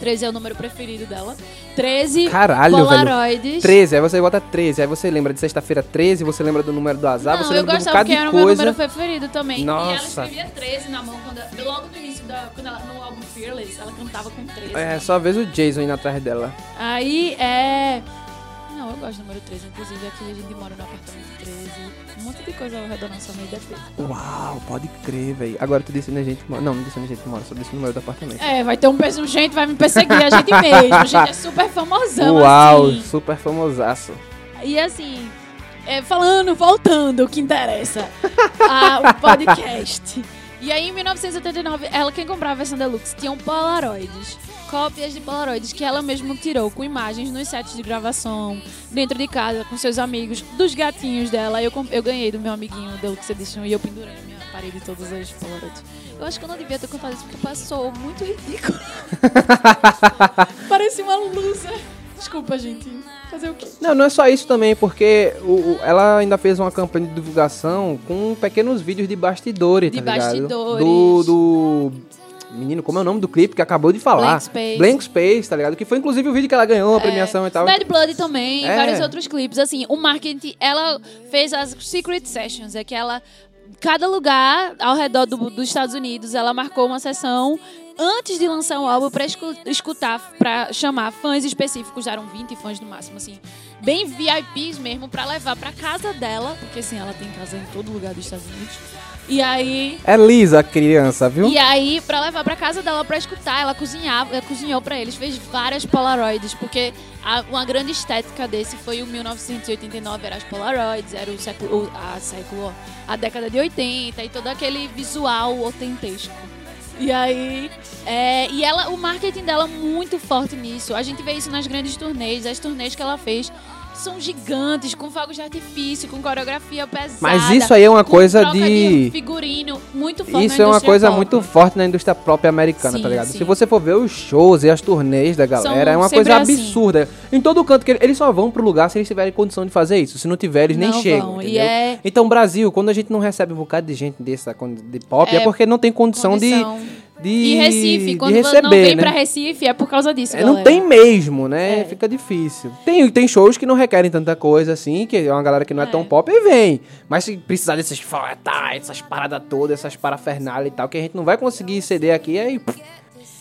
13 é o número preferido dela. 13 Caralho, velho. Polaroids. 13, aí você bota 13, aí você lembra de sexta-feira 13, você lembra do número do azar, Não, você eu lembra de um gostava bocado porque era o meu coisa. número preferido também. E Nossa. ela escrevia 13 na mão, quando, logo no início, da, quando ela, no álbum Fearless, ela cantava com 13. É, só vez o Jason indo atrás dela. Aí é. Não, eu gosto do número 13, inclusive aqui a gente mora no apartamento 13. Um monte de coisa ao redor da nossa deve ter. Uau, pode crer, velho. Agora tu disse onde a gente mora. Não, não disse onde a gente mora, só disse o número do apartamento. É, vai ter um peso, gente vai me perseguir, a gente mesmo. A gente é super famosão, Uau, assim. super famosaço. E assim, é, falando, voltando, o que interessa, a- o podcast. E aí, em 1979, ela quem comprava a versão deluxe tinham polaroids, cópias de polaroids que ela mesma tirou com imagens nos sets de gravação, dentro de casa, com seus amigos, dos gatinhos dela. Eu, eu ganhei do meu amiguinho Deluxe Edition e eu pendurei na minha parede todas as polaroids. Eu acho que eu não devia ter contado isso porque passou muito ridículo. Parecia uma loser. Desculpa, gente. Fazer o quê? Não, não é só isso também, porque o, o- ela ainda fez uma campanha de divulgação com pequenos vídeos de bastidores, De tá ligado? bastidores. Do, do... Menino, como é o nome do clipe que acabou de falar? Blank Space. Blank Space, tá ligado? Que foi inclusive o vídeo que ela ganhou a premiação e tal. Bad Blood também, É. vários outros clipes. Assim, o marketing, ela fez as Secret Sessions, é que ela. Cada lugar ao redor do- dos Estados Unidos, ela marcou uma sessão antes de lançar o álbum pra escu- escutar, pra chamar fãs específicos, eram 20 fãs no máximo, assim, bem VIPs mesmo, pra levar pra casa dela, porque assim, ela tem casa em todo lugar dos Estados Unidos. E aí, É lisa a criança, viu? e aí, pra levar pra casa dela pra escutar, ela cozinhava, ela cozinhou pra eles, fez várias Polaroids, porque a- uma grande estética desse foi o 1989, era as Polaroids, era o século, a século, a década de 80 e todo aquele visual otentesco. E aí, é, e ela, o marketing dela é muito forte nisso. A gente vê isso nas grandes turnês, as turnês que ela fez são gigantes, com fogos de artifício, com coreografia pesada. Mas isso aí é uma coisa troca de- figurino muito forte Isso na é uma coisa pop. muito forte na indústria própria americana, Sim, tá ligado? sim. Se você for ver os shows e as turnês da galera, é uma coisa assim. absurda. Em todo canto, que ele- eles só vão pro lugar se eles tiverem condição de fazer isso. Se não tiver, eles nem Não chegam, vão. E entendeu? é- Então, Brasil, quando a gente não recebe um bocado de gente dessa de pop, é, É porque não tem condição, Condição. de, de E Recife, quando de receber, não vem né? pra Recife, é por causa disso, É, não galera. tem mesmo, né? É. Fica difícil. Tem, tem shows que não requerem tanta coisa assim, que é uma galera que não é, É. tão pop e vem. Mas se precisar desses foetais, essas paradas todas, essas parafernália e tal, que a gente não vai conseguir ceder aqui, aí. pff,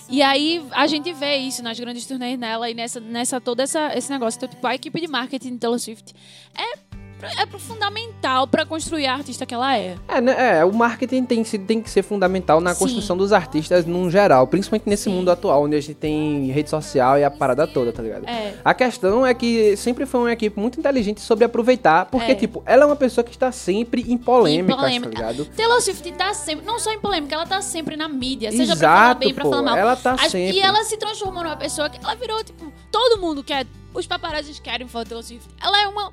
E aí a gente vê isso nas grandes turnês dela e nessa, nessa todo essa, esse negócio. Então, tipo, a equipe de marketing de Taylor Swift é é fundamental pra construir a artista que ela é. É, né, é, o marketing tem, tem que ser fundamental na Sim. construção dos artistas num geral, principalmente nesse Sim. mundo atual, onde a gente tem rede social e a parada toda, tá ligado? É. A questão é que sempre foi uma equipe muito inteligente sobre aproveitar, porque, É. tipo, ela é uma pessoa que está sempre em polêmicas, polêmica. tá ligado? Taylor Swift tá sempre, não só em polêmica, ela tá sempre na mídia, seja pra Exato, falar bem, pra pô, falar mal. ela tá As- sempre. E ela se transformou numa pessoa que ela virou, tipo, todo mundo quer, os paparazzis querem foto da Taylor Swift. Ela é uma,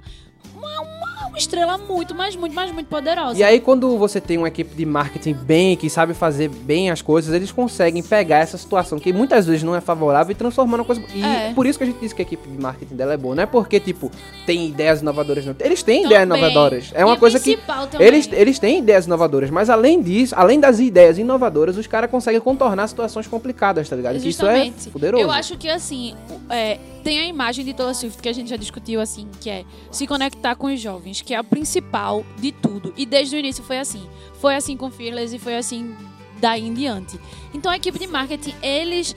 uma, uma, estrela muito, mas muito, mas muito poderosa. E aí, quando você tem uma equipe de marketing bem, que sabe fazer bem as coisas, eles conseguem pegar essa situação que muitas vezes não é favorável e transformar numa coisa. E É. por isso que a gente diz que a equipe de marketing dela é boa. Não é porque, tipo, tem ideias inovadoras. Não. Eles têm ideias Também. inovadoras. É E uma o coisa que. também. Eles, eles têm ideias inovadoras, mas além disso, além das ideias inovadoras, os caras conseguem contornar situações complicadas, tá ligado? Que Isso é poderoso. Eu acho que, assim, é, tem a imagem de Taylor Swift que a gente já discutiu, assim, que é se conectar com os jovens, que é a principal de tudo. E desde o início foi assim. Foi assim com Fearless e foi assim daí em diante. Então a equipe de marketing, eles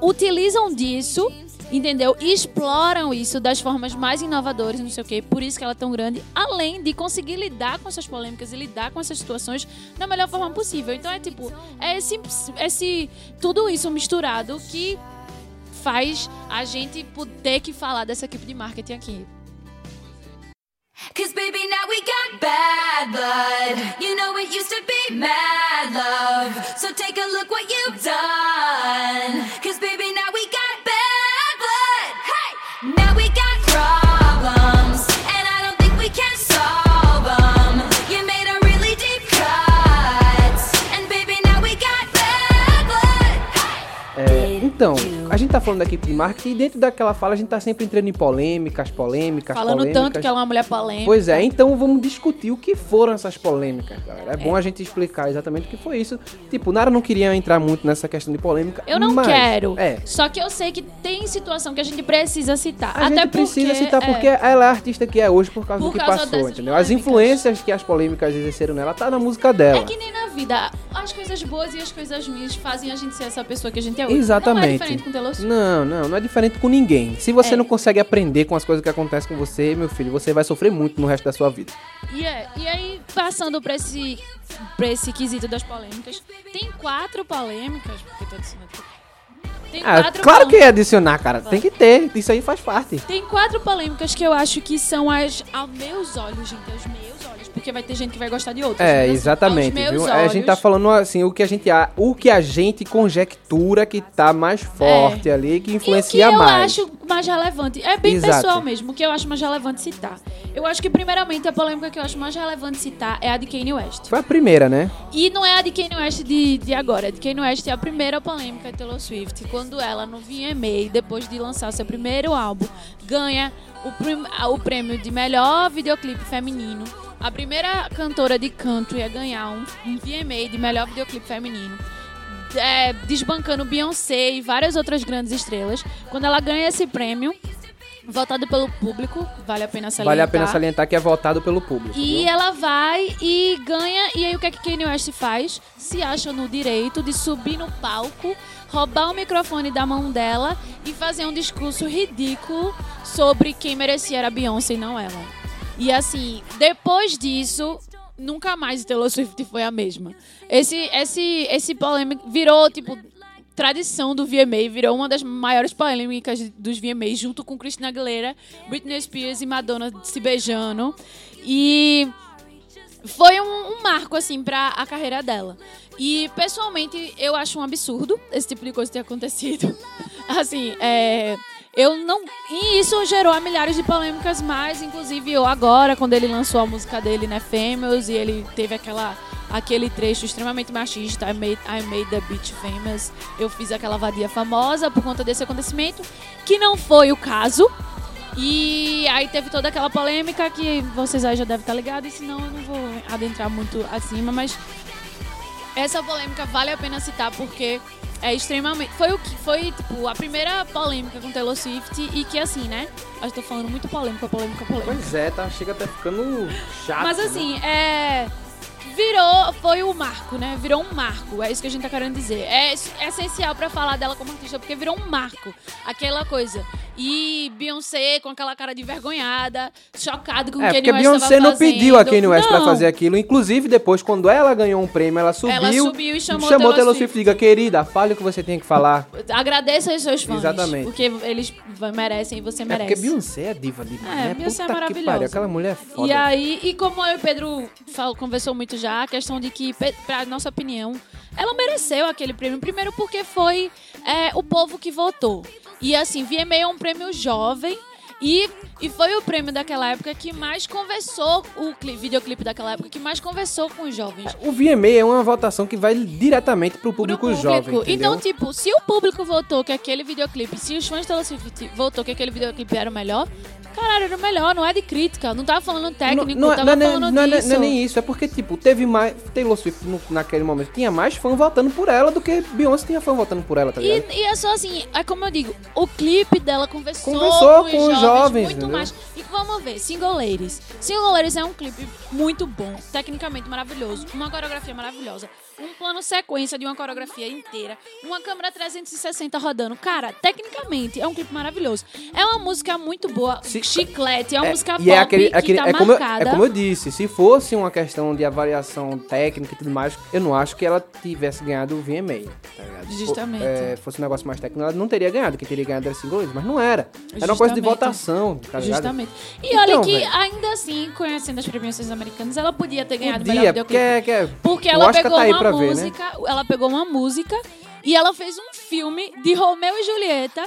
utilizam disso, entendeu? E exploram isso das formas mais inovadoras, não sei o quê. Por isso que ela é tão grande, além de conseguir lidar com essas polêmicas e lidar com essas situações da melhor forma possível. Então é tipo, é esse, esse tudo isso misturado que faz a gente ter que falar dessa equipe de marketing aqui. Now we got bad blood. You know it used to be mad love. So take a look what you've done. Cause baby, now we got bad blood. Hey! Now we got problems. And I don't think we can solve them. You made a really deep cut. And baby, now we got bad blood. Hey! É, então, a gente tá falando da equipe de marketing e dentro daquela fala a gente tá sempre entrando em polêmicas, polêmicas, Falando polêmicas. tanto que ela é uma mulher polêmica. Pois é, então vamos discutir o que foram essas polêmicas, galera. É, bom a gente explicar exatamente o que foi isso. Tipo, Nara não queria entrar muito nessa questão de polêmica. Eu não mas- quero. É. Só que eu sei que tem situação que a gente precisa citar. A Até gente precisa porque, citar é, porque ela é a artista que é hoje por causa Por do que causa passou, entendeu? As polêmicas. influências que as polêmicas exerceram nela tá na música dela. É que nem na vida. As coisas boas e as coisas ruins fazem a gente ser essa pessoa que a gente é hoje. Exatamente. Não é diferente com Não, não, não é diferente com ninguém. Se você É. não consegue aprender com as coisas que acontecem com você, meu filho, você vai sofrer muito no resto da sua vida. E, é, e aí, passando pra esse, pra esse quesito das polêmicas, tem quatro polêmicas. Porque tô dizendo. Tem Ah, claro que polêmicas. ia adicionar, cara. Tem que ter. Isso aí faz parte. Tem quatro polêmicas que eu acho que são as, aos meus olhos, gente, aos meus. Porque vai ter gente que vai gostar de outras. É, mas, assim, exatamente, viu? É, a gente tá falando assim, o que a gente o que a gente conjectura que tá mais forte ali, que influencia e o que mais. eu acho mais relevante, é bem Exato. pessoal mesmo, o que eu acho mais relevante citar. Eu acho que, primeiramente, a polêmica que eu acho mais relevante citar é a de Kanye West. Foi a primeira, né? E não é a de Kanye West de, de agora. A de Kanye West é a primeira polêmica de Taylor Swift. Quando ela, no VMA, depois de lançar seu primeiro álbum, ganha o, o prêmio de melhor videoclipe feminino. A primeira cantora de country a ganhar um, um VMA de melhor videoclipe feminino. É, desbancando Beyoncé e várias outras grandes estrelas. Quando ela ganha esse prêmio, votado pelo público, vale a pena salientar. Vale a pena salientar que é votado pelo público. E viu? ela vai e ganha. E aí o que é que Kanye West faz? Se acha no direito de subir no palco, roubar o microfone da mão dela e fazer um discurso ridículo sobre quem merecia era a Beyoncé e não ela. E assim, depois disso, nunca mais Taylor Swift foi a mesma. Esse, esse, esse polêmico virou, tipo, tradição do VMA, virou uma das maiores polêmicas dos VMAs, junto com Christina Aguilera, Britney Spears e Madonna se beijando. E foi um, um marco, assim, pra a carreira dela. E, pessoalmente, eu acho um absurdo esse tipo de coisa ter acontecido. assim, é... Eu não. E isso gerou milhares de polêmicas, mas inclusive eu agora, quando ele lançou a música dele, né, Famous, e ele teve aquela, aquele trecho extremamente machista, I made, I made the beach famous. Eu fiz aquela vadia famosa por conta desse acontecimento, que não foi o caso. E aí teve toda aquela polêmica que vocês aí já devem estar ligados, senão eu não vou adentrar muito acima, mas essa polêmica vale a pena citar porque é extremamente. Foi o que foi, tipo, a primeira polêmica com Taylor Swift e que assim, né? Eu estou falando muito polêmica, polêmica, polêmica. Pois é, tá, chega até ficando chato. Mas né? assim, é. Virou, foi o marco, né? Virou um marco, é isso que a gente tá querendo dizer. É es- essencial pra falar dela como artista, porque virou um marco. Aquela coisa. E Beyoncé com aquela cara de vergonhada, chocado com o É, Kanye West Beyoncé tava não pediu a fazendo. Kanye West pra Não. fazer aquilo. Inclusive, depois, quando ela ganhou um prêmio, ela subiu. Ela subiu e chamou chamou Taylor. Swift. Diga, querida, fale o que você tem que falar. Agradeça aos seus fãs. Exatamente. Porque eles merecem e você É merece. porque Beyoncé é diva demais, É, né? Beyoncé é Puta que maravilhosa. aquela mulher é foda. E aí, e como eu e o Pedro fal- conversou muito já, a questão de que, pra nossa opinião, ela mereceu aquele prêmio. Primeiro porque foi é, o povo que votou. E assim, VMA é um prêmio jovem. E, e foi o prêmio daquela época que mais conversou, o cli- videoclipe daquela época, que mais conversou com os jovens. O VMA é uma votação que vai diretamente pro Pro público, jovem, entendeu? Então, tipo, se o público votou que aquele videoclipe, se os fãs Swift votou que aquele videoclipe era o melhor, caralho, era o melhor, não é de crítica. Não tava falando técnico, não, não, tava não, falando não, não, disso. não é nem isso, é porque, tipo, teve mais. Taylor Swift no- naquele momento tinha mais fã votando por ela do que Beyoncé tinha fã votando por ela, tá ligado? E, e é só assim, é como eu digo, o clipe dela conversou, Conversou com, com os jovens, jovens, muito entendeu? mais. E vamos ver, Single Ladies. Single Ladies é um clipe muito bom, tecnicamente maravilhoso, uma coreografia maravilhosa, um plano sequência de uma coreografia inteira, uma câmera 360 rodando. Cara, tecnicamente é um clipe maravilhoso. É uma música muito boa, Se- chiclete, é uma música e pop é aquele, que aquele tá é, como eu, é como eu disse, se fosse uma questão de avaliação técnica e tudo mais, eu não acho que ela tivesse ganhado o VMA, tá ligado? Se Justamente. fo- é, fosse um negócio mais técnico, ela não teria ganhado, quem teria ganhado era single ladies, mas não era. Era uma coisa de Justamente. votação, tá ligado? Justamente. E Então, olha que, velho. ainda assim, conhecendo as premiações americanas, ela podia ter ganhado melhor porque, videoclipe. é- que é- Porque ela pegou tá aí uma pra ver, né? música, ela pegou uma música e ela fez um filme de Romeu e Julieta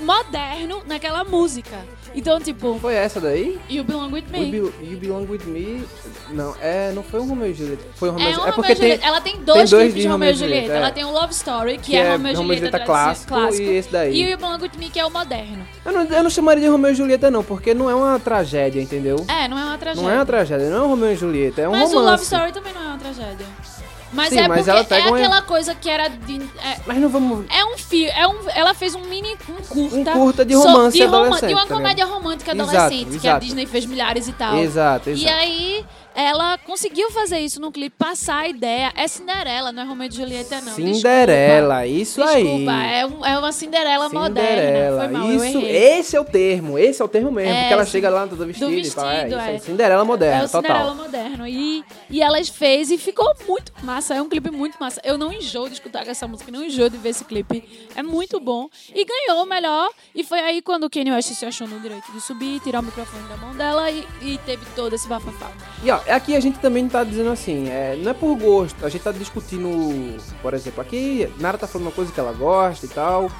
moderno naquela música. Então, tipo, Foi essa daí? You Belong With You, Me. Be- You Belong With Me. Não, é, não foi um Romeo e Julieta. Foi um Romeo É, e um. É Romeu porque e Julieta. tem. Ela tem dois, dois clipes de Romeu e Romeu e Julieta. Julieta, é. Ela tem o Love Story, que, Que é é Romeu e Romeu e Julieta Julieta tradici- clássico, e esse daí. E o You Belong With Me, que é o moderno. Eu não, eu não chamaria de Romeo e Julieta, não, porque não é uma tragédia, entendeu? É, não é uma tragédia. Não é uma tragédia, não é um Romeo e Julieta, é um Mas o Love romance. Story também não é uma tragédia. Mas Sim, é mas porque é uma- aquela coisa que era de... é, Mas não vamos. É um fio, é um, ela fez um mini, um curta. Um curta de so- romance de, roma- adolescente, de uma tá comédia romântica Exato, adolescente, que a exato. Disney fez milhares e tal. Exato, E exato. aí, ela conseguiu fazer isso no clipe, passar a ideia. É Cinderela, não é Romeo e Julieta, não. Cinderela, isso Desculpa. aí. Desculpa, é, um- é uma Cinderela, moderna. Cinderela, Foi mal, isso, esse é o termo, esse é o termo mesmo, É, porque ela sim. chega lá toda vestida Do e fala, é, vestido, isso aí, é. Cinderela moderna, É o Cinderela total. moderno. E, e elas fez e ficou muito massa. É um clipe muito massa. Eu não enjoo de escutar essa música, não enjoo de ver esse clipe. É muito bom. E ganhou o melhor. E foi aí quando o Kanye West se achou no direito de subir, tirar o microfone da mão dela e, e teve todo esse bafafá. E ó, aqui a gente também tá dizendo assim, é, não é por gosto, a gente tá discutindo, por exemplo, aqui Nara tá falando uma coisa que ela gosta e tal.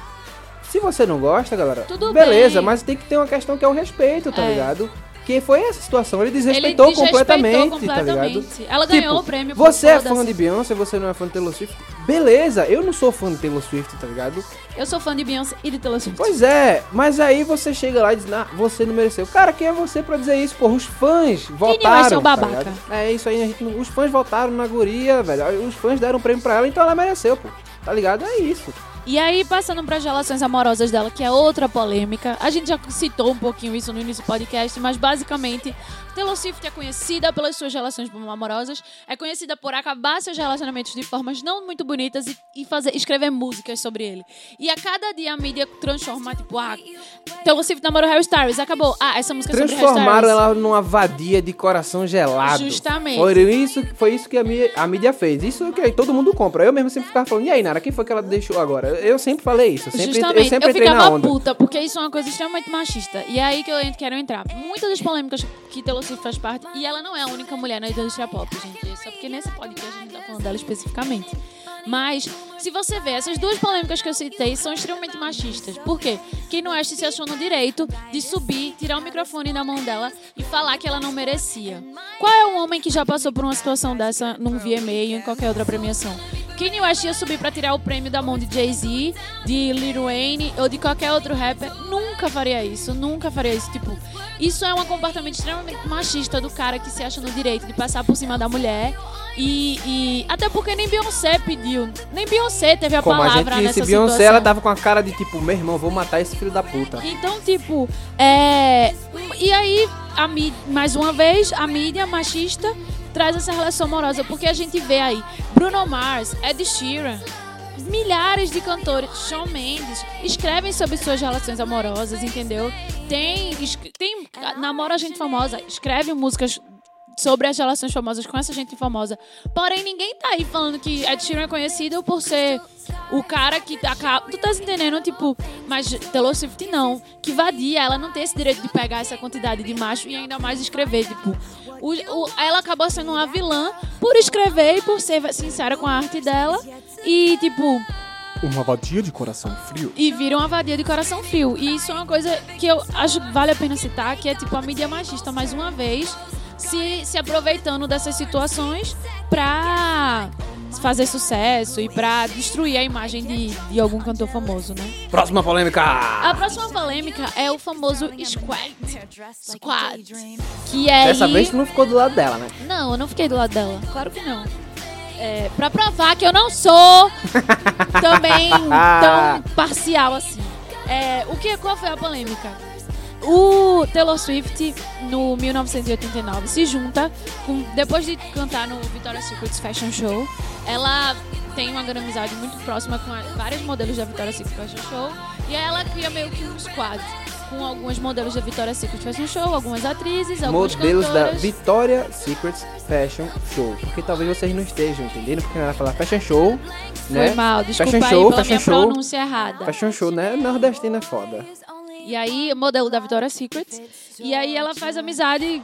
Se você não gosta, galera, Tudo beleza, bem. mas tem que ter uma questão que é o respeito, tá É. ligado? Que foi essa situação, ele Ele desrespeitou desrespeitou completamente, tá ligado? completamente. Ela ganhou o prêmio Você é fã de Beyoncé, você não é fã de Taylor Swift? Beleza, eu não sou fã de Taylor Swift, tá ligado? Eu sou fã de Beyoncé e de Taylor Swift. Pois é, mas aí você chega lá e diz, nah, você não mereceu. Cara, quem é você pra dizer isso? Porra, os fãs votaram. West é um tá babaca. ligado? é isso aí, gente, os fãs votaram na guria, velho. Os fãs deram um prêmio pra ela, então ela mereceu, pô. Tá ligado? É isso. E aí, passando para as relações amorosas dela, que é outra polêmica. A gente já citou um pouquinho isso no início do podcast, mas basicamente, Taylor Swift é conhecida pelas suas relações amorosas, é conhecida por acabar seus relacionamentos de formas não muito bonitas e, e fazer, escrever músicas sobre ele. E a cada dia a mídia transforma, tipo, ah, Taylor Swift namorou Harry Styles, acabou. Ah, essa música é sobre Harry Transformaram ela numa vadia de coração gelado. Justamente. Foi isso, foi isso que a mídia, a mídia fez. Isso que aí todo mundo compra. Eu mesmo sempre ficava falando, e aí, Nara, quem foi que ela deixou agora? Eu sempre falei isso. Eu sempre, Justamente, eu sempre entrei ficava puta, porque isso é uma coisa extremamente machista. E é aí que eu quero entrar. Muitas das polêmicas que Taylor Swift faz parte, e ela não é a única mulher na indústria pop, gente. Só porque nesse podcast a gente tá falando dela especificamente. Mas, se você vê, essas duas polêmicas que eu citei são extremamente machistas. Por quê? Kanye West se achou no direito de subir, tirar o microfone da mão dela e falar que ela não merecia. Qual é um homem que já passou por uma situação dessa num VMA ou em qualquer outra premiação? Kanye West ia subir pra tirar o prêmio da mão de Jay-Z, de Lil Wayne ou de qualquer outro rapper. Nunca faria isso, nunca faria isso. Tipo, isso é um comportamento extremamente machista do cara que se acha no direito de passar por cima da mulher. E, e- até porque nem Beyoncé pediu, nem Beyoncé teve a Como a palavra gente disse, nessa Beyoncé, situação. ela tava com a cara de tipo, meu irmão, vou matar esse filho da puta. Então, tipo, é. E aí, a mídia, mais uma vez, a mídia machista traz essa relação amorosa, porque a gente vê aí Bruno Mars, Ed Sheeran, milhares de cantores, Shawn Mendes, escrevem sobre suas relações amorosas, entendeu? Tem, tem namora gente famosa, escreve músicas sobre as relações famosas com essa gente famosa. Porém, ninguém tá aí falando que Ed Sheeran é conhecido por ser o cara que acaba. Tu tá entendendo? Tipo, mas Taylor Swift não. Que vadia, ela não tem esse direito de pegar essa quantidade de macho e ainda mais escrever. Tipo, o- o- ela acabou sendo uma vilã por escrever e por ser sincera com a arte dela. E, tipo, Uma vadia de coração frio. e vira uma vadia de coração frio. E isso é uma coisa que eu acho que vale a pena citar, que é tipo a mídia machista, mais uma vez, se, se aproveitando dessas situações pra fazer sucesso e pra destruir a imagem de, de algum cantor famoso, né? Próxima polêmica! A próxima polêmica é o famoso Squad. Squad. Que é Dessa aí... vez tu não ficou do lado dela, né? Não, eu não fiquei do lado dela. Claro que não. É, pra provar que eu não sou também tão parcial assim. É, o que, qual foi a polêmica? O Taylor Swift, no 1989, se junta com, depois de cantar no Victoria's Secret Fashion Show. Ela tem uma grande amizade muito próxima com a- vários modelos da Victoria's Secret Fashion Show. E aí ela cria meio que um squad com alguns modelos da Victoria's Secret Fashion Show, algumas atrizes, algumas Modelos da cantoras. Victoria Secret Fashion Show. Porque talvez vocês não estejam entendendo, porque ela fala Fashion Show, né? Foi mal, desculpa Fashion aí show, pela fashion minha show. pronúncia errada. Fashion Show, né? Nordestina é foda. E aí, modelo da Victoria's Secret. E aí ela faz amizade,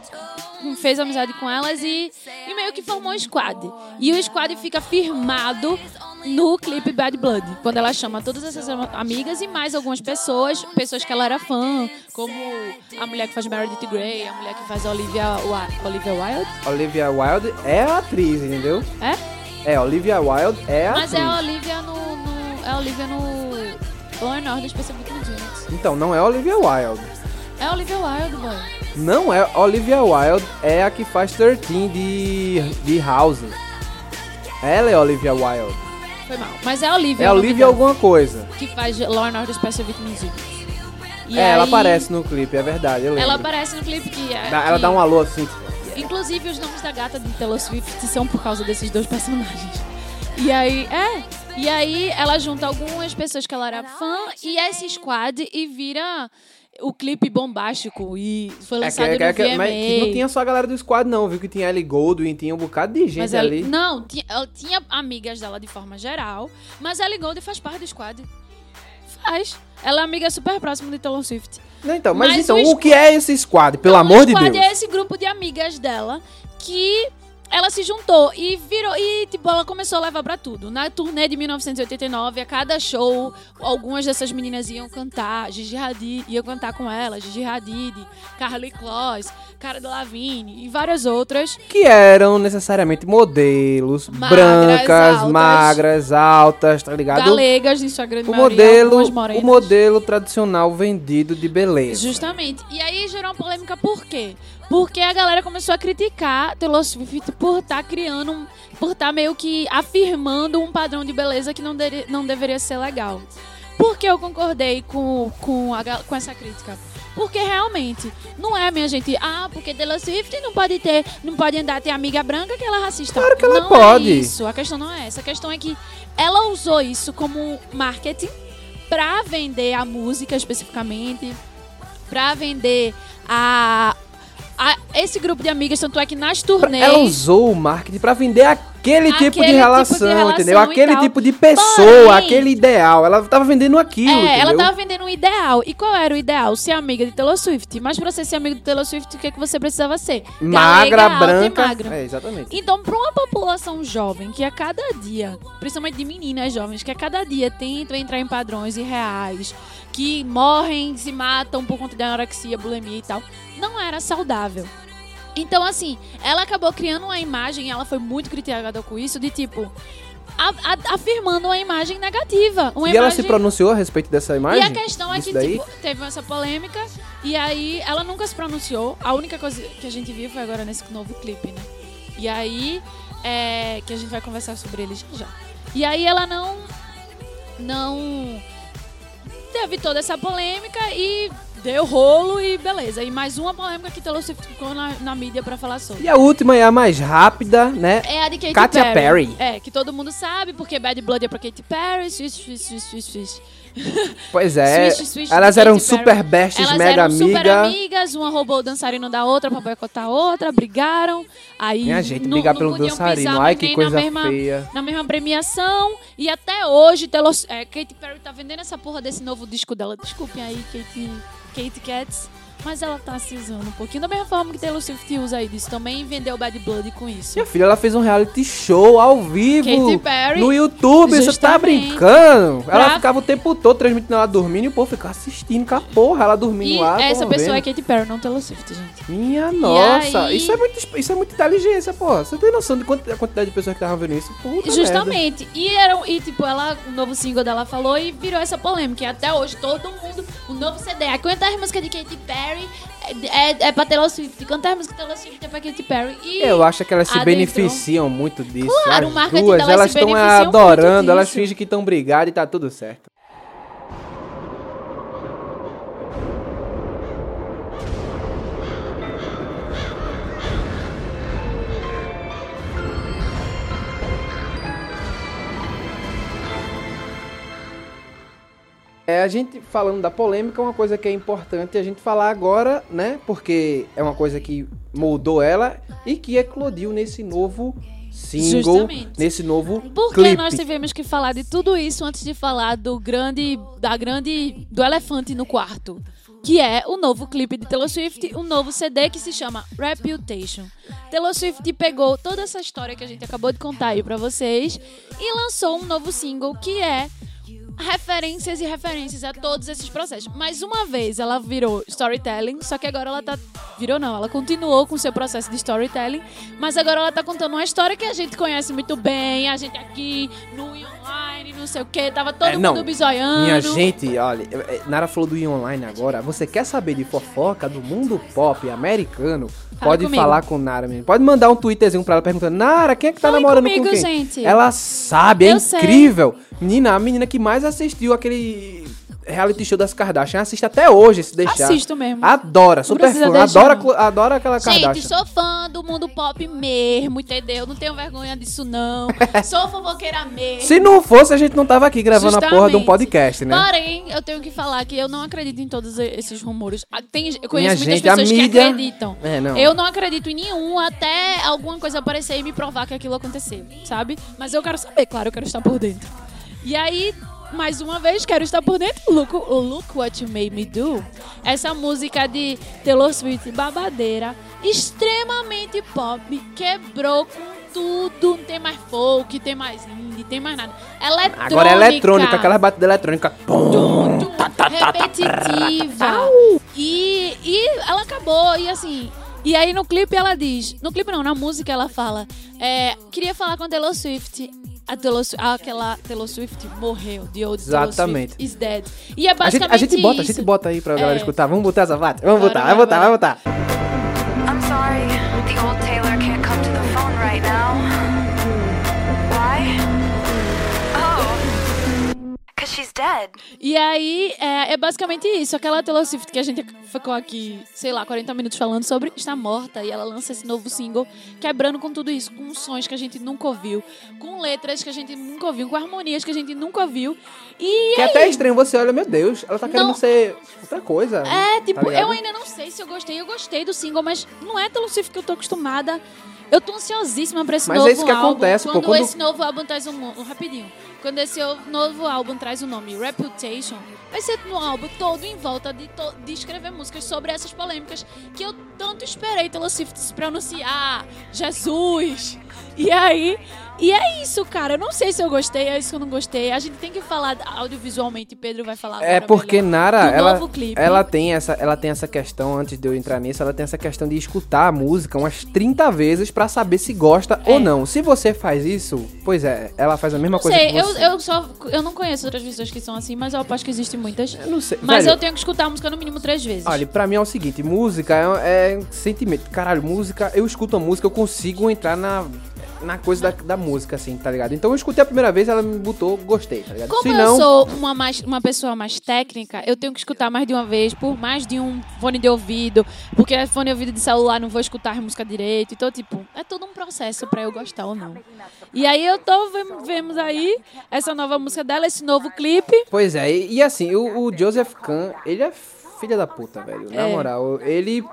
fez amizade com elas e, e meio que formou um squad. E o squad fica firmado no clipe Bad Blood. Quando ela chama todas essas am- amigas e mais algumas pessoas, pessoas que ela era fã, como a mulher que faz Meredith Grey, a mulher que faz Olivia, Olivia Wilde. Olivia Wilde é a atriz, entendeu? É? É, Olivia Wilde é a Mas atriz. é a Olivia no. no é a Olivia no. And Order Specific Units. Então, não é Olivia Wilde. É Olivia Wilde, boy. Não é Olivia Wilde, é a que faz 13 de, de House. Ela é Olivia Wilde. Foi mal. Mas é Olivia. É Olivia dela. alguma coisa. que faz Law and Order Special Victims. E é, ela aí, aparece no clipe, é verdade. Ela aparece no clipe que é. Ela que- dá um alô assim, tipo, Inclusive, os nomes da gata de Taylor Swift são por causa desses dois personagens. E aí, é. E aí, ela junta algumas pessoas que ela era fã e esse squad e vira o clipe bombástico. E foi É que, lançado é que- é no que- VMA. mas não tinha só a galera do squad, não, viu? Que tinha Ellie Goldwyn, tinha um bocado de gente ela, ali. não, tinha, ela tinha amigas dela de forma geral, mas a Ellie Goulding faz parte do squad. Faz. Ela é amiga super próxima de Taylor Swift. Não, então, mas, Mas então, o o, que é esse squad? Pelo Então, amor o de squad Deus. é esse grupo de amigas dela que ela se juntou e virou e tipo ela começou a levar pra tudo. Na turnê de 1989, a cada show, algumas dessas meninas iam cantar, Gigi Hadid ia cantar com ela, Gigi Hadid, Carly Kloss, Cara Delevingne e várias outras. Que eram necessariamente modelos, Magras, brancas, altas. magras, altas, tá ligado? Galegas, em sua grande O maioria, modelo, o modelo tradicional vendido de beleza. Justamente. E aí gerou uma polêmica por quê? Porque a galera começou a criticar Taylor Swift por estar criando, um, por estar meio que afirmando um padrão de beleza que não, dere- não deveria ser legal. Por que eu concordei com, com, a com essa crítica? Porque realmente, não é, minha gente, ah, porque Taylor Swift não pode ter, não pode andar ter amiga branca que ela é racista. Claro que ela não pode. É isso, a questão não é essa. A questão é que ela usou isso como marketing pra vender a música especificamente, pra vender a, a- esse grupo de amigas, tanto é que nas turnês. Ela usou o marketing pra vender aquele, tipo, de Aquele tipo de relação, relação entendeu? Aquele tal. tipo de pessoa, Porém- aquele ideal. Ela tava vendendo aquilo, É, ela entendeu? tava vendendo um ideal. E qual era o ideal? Ser amiga de Taylor Swift. Mas pra você ser amiga de Taylor Swift, o que, é que você precisava ser? Magra, Galega, branca. magra. É, exatamente. Então, para uma população jovem que a cada dia, principalmente de meninas jovens, que a cada dia tentam entrar em padrões irreais, que morrem, se matam por conta de anorexia, bulimia e tal, não era saudável. Então, assim, ela acabou criando uma imagem, ela foi muito criticada com isso, de tipo, a- a- afirmando uma imagem negativa. Uma E ela imagem... se pronunciou a respeito dessa imagem? E a questão é que, tipo, teve essa polêmica e aí ela nunca se pronunciou. A única coisa que a gente viu foi agora nesse novo clipe, né? E aí, é, que a gente vai conversar sobre ele já já. E aí ela não. Não. Teve toda essa polêmica e deu rolo e beleza. E mais uma polêmica que Taylor Swift ficou na, na mídia pra falar sobre. E a última é a mais rápida, né? É a de Katy Katy Perry. Perry. É, que todo mundo sabe, porque Bad Blood é pra Katy Perry, Swish, Swish, Swish, Swish. Pois é. Swish, Swish elas eram super besties, Elas mega eram super amiga. amigas, uma roubou o dançarino da outra pra boicotar a outra, brigaram. Aí Minha gente, não- brigar pelo dançarino. pisar Ai, que coisa na mesma, feia. Na mesma premiação. E até hoje, Taylor, é, Katy Perry tá vendendo essa porra desse novo disco dela. Desculpem aí, Katy, Katy Cats. Mas ela tá se usando um pouquinho. Da mesma forma que Taylor Swift usa aí disso. Também vendeu Bad Blood com isso. Minha filha, ela fez um reality show ao vivo Katy Perry, no YouTube. Você tá brincando? Ela Pra- ficava o tempo todo transmitindo ela dormindo e o povo ficava assistindo com a porra, ela dormindo E lá. essa pessoa vendo. é Katy Perry, não Taylor Swift, gente. Minha nossa, aí- isso, é muito, isso é muita inteligência, porra. Você tem noção de quanti- a quantidade de pessoas que estavam vendo isso? Puta merda. Justamente. E, era, e tipo, ela, o novo single dela falou e virou essa polêmica. E até hoje todo mundo, o novo CD, a quantas músicas de Katy Perry é, é, é pra Taylor Swift, quantas músicas de Taylor Swift é pra Katy Perry. E Eu acho que elas se beneficiam muito disso. Claro, As o marketing duas, elas estão adorando, elas fingem que estão brigadas e tá tudo certo. É, a gente falando da polêmica, uma coisa que é importante a gente falar agora, né? Porque é uma coisa que moldou ela e que eclodiu nesse novo single, Justamente. nesse novo Porque clipe. nós tivemos que falar de tudo isso antes de falar do grande, da grande, do elefante no quarto, que é o novo clipe de Taylor Swift, um novo CD que se chama Reputation. Taylor Swift pegou toda essa história que a gente acabou de contar aí pra vocês e lançou um novo single que é referências e referências a todos esses processos. Mais uma vez ela virou storytelling, só que agora ela tá virou não, ela continuou com seu processo de storytelling, mas agora ela tá contando uma história que a gente conhece muito bem, a gente aqui no e online, não sei o que, tava todo É, não. mundo bisoiando. Minha gente, olha, é, Nara falou do e online agora. Você quer saber de fofoca do mundo pop americano? Fala pode comigo. falar com Nara mesmo. Pode mandar um twitterzinho pra ela perguntando: Nara, quem é que tá namorando comigo, com quem? gente. Ela sabe, é Eu sei. incrível. Menina, a menina que mais assistiu aquele reality show das Kardashian assiste até hoje, se deixar. Assisto mesmo. Adora, super fã. deixar, Adora, não. adora aquela Gente, Kardashian. sou fã do mundo pop mesmo, entendeu? Não tenho vergonha disso, não. sou fofoqueira mesmo. Se não fosse, a gente não tava aqui gravando a porra de um Justamente. podcast, né? Porém, eu tenho que falar que eu não acredito em todos esses rumores. Ah, Tem, eu conheço Minha muitas gente, pessoas que acreditam. É, não. Eu não acredito em nenhum até alguma coisa aparecer e me provar que aquilo aconteceu, sabe? Mas eu quero saber, claro, eu quero estar por dentro. E aí, mais uma vez, quero estar por dentro. Look, look What You Made Me Do. Essa música de Taylor Swift babadeira, extremamente pop, quebrou com tudo. Não tem mais folk, tem mais indie, tem mais nada. Eletrônica. Agora é eletrônica, aquela batida eletrônica. Tum, tum, repetitiva. E, e ela acabou, e assim. E aí no clipe ela diz. No clipe não, na música ela fala. é, queria falar com a Taylor Swift. A Taylor, aquela Taylor Swift morreu. The old Exatamente. Taylor Swift is dead. E é A gente, basicamente a gente bota, a isso. gente bota aí pra galera É. escutar. Vamos botar essa parte? Vamos botar, vai botar, vai botar. I'm sorry, the old Taylor can't come to the phone right now. Because she's dead. E aí, é, é basicamente isso. Aquela Taylor Swift que a gente ficou aqui, sei lá, 40 minutos falando sobre, está morta. E ela lança esse novo single, quebrando com tudo isso, com sons que a gente nunca ouviu, com letras que a gente nunca ouviu, com harmonias que a gente nunca ouviu. E Que é até estranho, você olha, meu Deus, ela tá querendo Não. ser outra coisa. É, tipo, tá eu ainda não sei se eu gostei. Eu gostei do single, mas não é Taylor Swift que eu tô acostumada. Eu tô ansiosíssima pra esse Mas é novo isso que álbum. acontece, pô, quando, quando- esse novo álbum traz um, um rapidinho. Quando esse novo álbum traz o nome Reputation, vai ser no álbum todo em volta de, de escrever músicas sobre essas polêmicas que eu tanto esperei Taylor Swift se pronunciar. Jesus! E aí, e é isso, cara. Eu não sei se eu gostei, é isso que eu não gostei. A gente tem que falar audiovisualmente, Pedro vai falar É porque melhor Nara, ela, ela tem essa, ela tem essa questão antes de eu entrar nisso, ela tem essa questão de escutar a música umas 30 vezes pra saber se gosta É. ou não. Se você faz isso, pois é, ela faz a mesma Não coisa sei, que eu, você. eu só. Eu não conheço outras pessoas que são assim, mas eu aposto que existem muitas. Eu não sei. Mas Velho, eu tenho que escutar a música no mínimo três vezes. Olha, pra mim é o seguinte, música é, é sentimento. Caralho, música, eu escuto a música, eu consigo entrar na. Na coisa da, da música, assim, tá ligado? Então eu escutei a primeira vez, ela me botou, gostei, tá ligado? Como Se eu não, sou uma, mais, uma pessoa mais técnica, eu tenho que escutar mais de uma vez, por mais de um fone de ouvido, porque fone de ouvido de celular não vou escutar a música direito. Então, tipo, é todo um processo pra eu gostar ou não. E aí eu tô, vem- vemos aí essa nova música dela, esse novo clipe. Pois é, e, e assim, o, o Joseph Kahn, ele é filha da puta, velho. Na É. moral, ele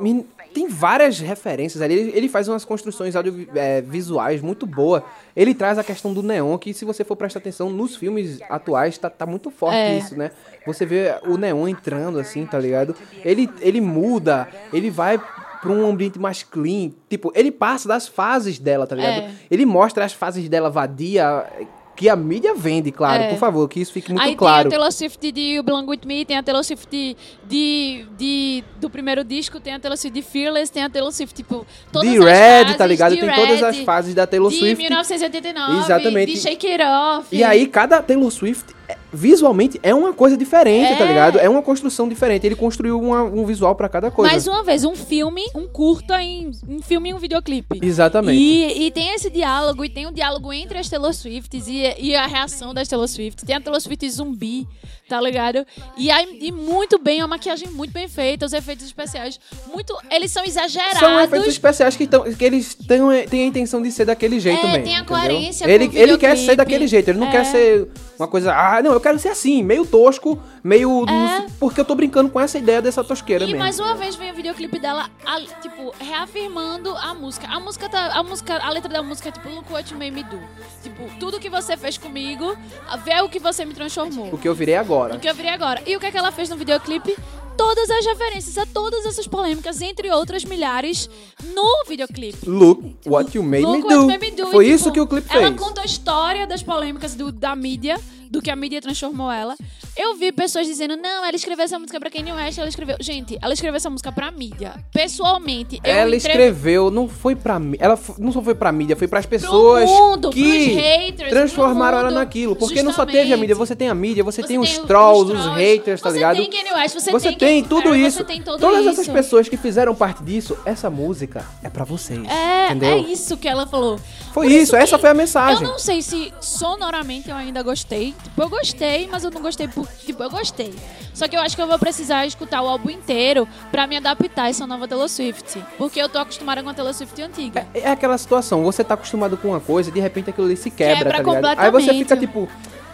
me- tem várias referências ali. Ele, ele faz umas construções audiovisuais muito boas. Ele traz a questão do neon, que se você for prestar atenção nos filmes atuais, tá, tá muito forte É. isso, né? Você vê o neon entrando assim, tá ligado? Ele, ele muda, ele vai pra um ambiente mais clean. Tipo, ele passa das fases dela, tá ligado? É. Ele mostra as fases dela vadia. Que a mídia vende, claro, É. por favor, que isso fique muito aí claro. tem a Taylor Swift de You Belong With Me, tem a Taylor Swift de, de, de- do primeiro disco, tem a Taylor Swift de Fearless, tem a Taylor Swift, tipo, todas De as Red, fases, tá ligado? de Tem todas Red, as fases da Taylor de Swift. 1989, Exatamente. de Shake It Off. E aí, cada Taylor Swift, visualmente, é uma coisa diferente, É. tá ligado? É uma construção diferente. Ele construiu uma- um visual pra cada coisa. Mais uma vez, um filme, um curta em um filme e um videoclipe. Exatamente. E, e tem esse diálogo, e tem um diálogo entre as Taylor Swifts e, e a reação das Taylor Swift. Tem a Taylor Swift zumbi, tá ligado? E, aí, e muito bem, uma maquiagem muito bem feita, os efeitos especiais, muito. Eles são exagerados. São efeitos especiais que, tão, que eles tão, têm a intenção de ser daquele jeito É, mesmo. tem a coerência Ele, ele quer ser daquele jeito, ele não É. quer ser uma coisa. Ah, não, eu quero ser assim, meio tosco, meio. É. Porque eu tô brincando com essa ideia dessa tosqueira E mesmo. mais uma vez vem o videoclipe dela, a- tipo, reafirmando a música. A música tá. A música, a letra da música é tipo, look what you made me do. Tipo, tudo que você fez comigo, vê o que você me transformou. O que eu virei agora. O que eu virei agora. E o que, é que ela fez no videoclipe? Todas as referências a todas essas polêmicas, entre outras milhares, no videoclipe. Look what you made, Look me, What do. Made Me Do. Foi E, isso tipo, que o clipe Ela fez. conta a história das polêmicas do- da mídia, do que a mídia transformou ela. Eu vi pessoas dizendo, não, ela escreveu essa música pra Kanye West, ela escreveu... Gente, ela escreveu essa música pra mídia. Pessoalmente, Ela entrev- escreveu, não foi pra mí- ela não só foi pra mídia, foi pras pessoas mundo, que haters, transformaram pro ela mundo. naquilo, porque não só teve a Justamente. mídia, você tem a mídia, você, Você tem os tem trolls, os trolls, haters, tá você ligado? tem Kanye West, você, Você tem, tem tudo Perry, isso. Você tem tudo Todas isso. essas pessoas que fizeram parte disso, essa música é pra vocês. É, entendeu? é isso que ela falou. Foi Por isso, essa foi a mensagem. Eu não sei se sonoramente eu ainda gostei. Tipo, eu gostei, mas eu não gostei por. Tipo, eu gostei. Só que eu acho que eu vou precisar escutar o álbum inteiro pra me adaptar a essa nova Taylor Swift. Porque eu tô acostumada com a Taylor Swift antiga. É aquela situação, você tá acostumado com uma coisa e de repente aquilo ali se quebra, Quebra tá ligado? Aí você completamente. fica tipo,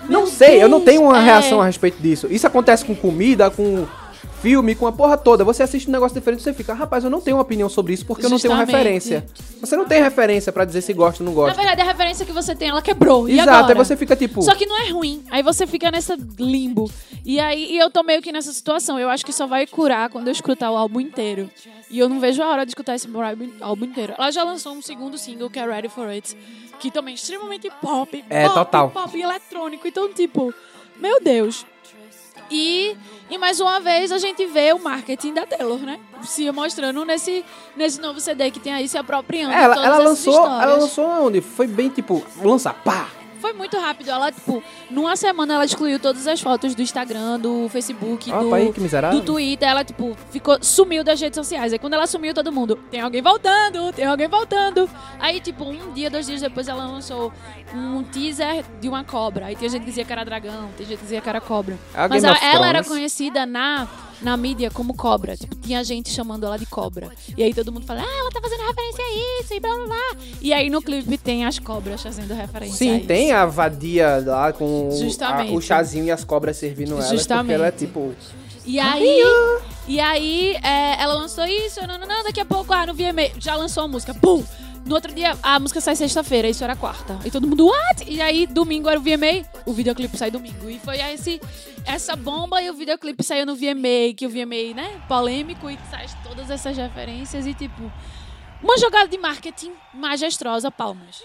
não Meu sei, eu não Deus, tenho uma é. reação a respeito disso. Isso acontece com comida, com filme, com a porra toda. Você assiste um negócio diferente e você fica, rapaz, eu não tenho uma opinião sobre isso porque eu não tenho Justamente. referência. Você não tem referência pra dizer se gosta ou não Na gosta. verdade, a referência que você tem, ela quebrou. E Exato, agora? aí você fica tipo, Só que não é ruim. Aí você fica nessa limbo. E aí e eu tô meio que nessa situação. Eu acho que só vai curar quando eu escutar o álbum inteiro. E eu não vejo a hora de escutar esse álbum, álbum inteiro. Ela já lançou um segundo single, que é Ready for It. Que também é extremamente pop. É, pop, total. Pop eletrônico. Então, tipo, meu Deus. E, e mais uma vez a gente vê o marketing da Taylor, né? Se mostrando nesse, nesse novo CD que tem aí, se apropriando de ela, ela lançou, ela lançou onde? Foi bem tipo, lança, pá! Foi muito rápido. Ela, tipo, numa semana ela excluiu todas as fotos do Instagram, do Facebook, Ó, do, pai, do Twitter. Ela, tipo, ficou, sumiu das redes sociais. Aí quando ela sumiu, todo mundo, tem alguém voltando, tem alguém voltando. Aí, tipo, um dia, dois dias depois, ela lançou um teaser de uma cobra. Aí tem gente que dizia que era dragão, tem gente que dizia que era cobra. É Mas ela, era conhecida na, na mídia como cobra. Tipo, tinha gente chamando ela de cobra. E aí todo mundo fala, ah, ela tá fazendo referência a isso e blá blá blá. E aí no clipe tem as cobras fazendo referência a Sim, isso. tem a vadia lá com a- o chazinho e as cobras servindo ela. Justamente. ela é tipo. E aí, e aí é, ela lançou isso, não, não, não, daqui a pouco, ah, no VMA, já lançou a música, pum! No outro dia, a música sai sexta-feira, isso era quarta. E todo mundo, what? E aí, domingo era o VMA, o videoclipe sai domingo. E foi esse, essa bomba e o videoclipe saiu no VMA, que o VMA, né, polêmico, e traz todas essas referências e, tipo, uma jogada de marketing majestrosa, palmas.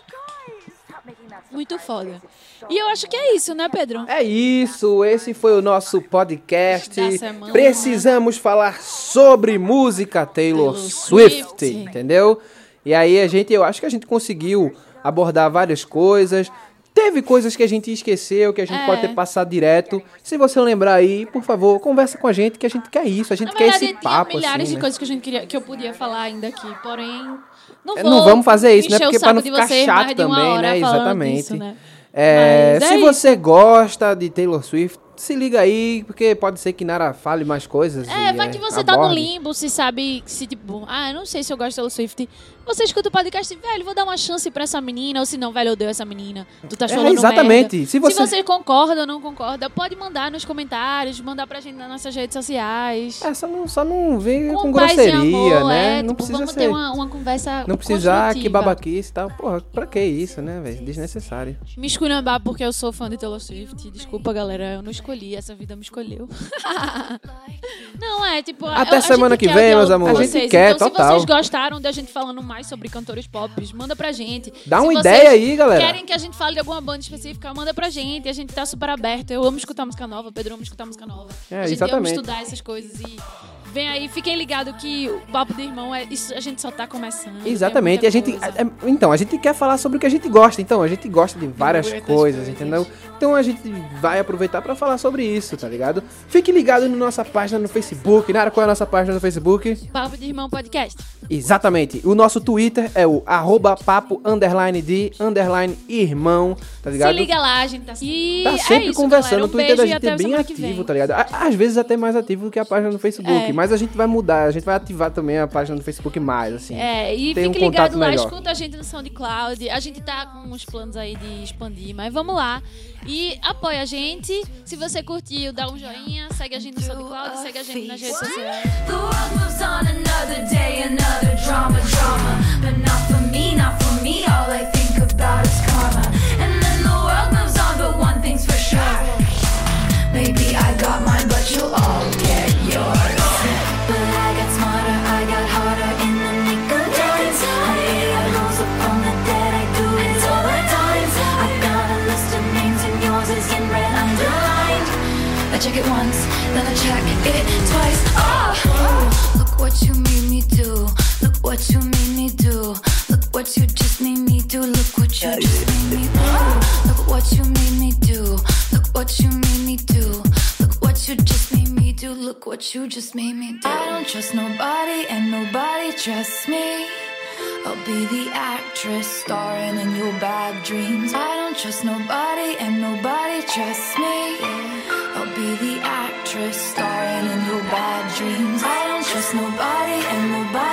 Muito foda. E eu acho que é isso, né, Pedro? É isso, esse foi o nosso podcast. Semana. Precisamos falar sobre música Taylor, Taylor Swift, Swift. entendeu? E aí a gente, eu acho que a gente conseguiu abordar várias coisas. Teve coisas que a gente esqueceu, que a gente É. pode ter passado direto. Se você lembrar aí, por favor, conversa com a gente, que a gente quer isso. A gente Na quer verdade, esse tinha papo, milhares assim, de né? coisas que, a gente queria, que eu podia falar ainda aqui, porém, Não, É, vou não vamos fazer isso, né? Porque pra saco não ficar chato também, né? Exatamente. disso, né? É, Mas é se isso. você gosta de Taylor Swift, se liga aí, porque pode ser que Nara fale mais coisas. É, e, vai que você tá no aborde. limbo, se sabe, se tipo, ah, eu não sei se eu gosto de Taylor Swift. Você escuta o podcast, velho, vou dar uma chance pra essa menina, ou se não, velho, eu odeio essa menina. Tu tá É, falando exatamente. merda. Se você- se você concorda ou não concorda, pode mandar nos comentários, mandar pra gente nas nossas redes sociais. É, só não, só não vem com, e grosseria, amor, né? é, não tipo, precisa vamos ser. ter uma, uma conversa Não precisar que construtiva. babaquice e tal. Porra, pra que isso, né, velho? Desnecessário. Me esculhambar porque eu sou fã de Taylor Swift. Desculpa, galera, eu não escolhi, essa vida me escolheu. não, é tipo. Até a semana que vem, meus com amores. A gente quer, então, total. se vocês gostaram da gente falando mais sobre cantores pop, manda pra gente. Dá Se uma ideia aí, galera. Querem que a gente fale de alguma banda específica, manda pra gente. A gente tá super aberto. Eu amo escutar música nova, Pedro ama escutar música nova. É, a gente exatamente. ama estudar essas coisas e. Vem aí, fiquem ligados que o papo de irmão é isso, a gente só tá começando. Exatamente. Muita a gente. coisa. é- então, a gente quer falar sobre o que a gente gosta. Então, a gente gosta de várias coisas, coisas. entendeu? Então a gente vai aproveitar pra falar sobre isso, tá ligado? Fique ligado na nossa página no Facebook. Nara, qual é a nossa página no Facebook? Papo de irmão podcast. Exatamente. O nosso Twitter é o arroba papo underline de underline irmão, tá ligado? Se liga lá, a gente tá, e Tá é sempre isso, conversando. Um o Twitter da gente é bem ativo, tá ligado? Às vezes até mais ativo do que a página no Facebook. É. Mas a gente vai mudar, a gente vai ativar também a página do Facebook mais, assim. É, e Tem um fique contato ligado lá, melhor. escuta a gente no SoundCloud. A gente tá com uns planos aí de expandir, mas vamos lá. E apoia a gente. Se você curtiu, dá um joinha, segue a gente no SoundCloud, segue a gente nas redes sociais. The world moves on another day, another drama, drama. But not for me, not for me. All I think about is karma. And then the world moves on, but one thing's for sure. Maybe I got mine, but you'll all get yours. Check it once, then I check it twice. Oh, look what you made me do. Look what you made me do. Look what you just made me do. Look what you just made me do. Look what you made me do. Look what you made me do. Look what you just made me do. Look what you just made me do. I don't trust nobody, and nobody trusts me. I'll be the actress starring in your bad dreams. I don't trust nobody, and nobody trusts me. I'll be the actress starring in your bad dreams. I don't trust nobody, and nobody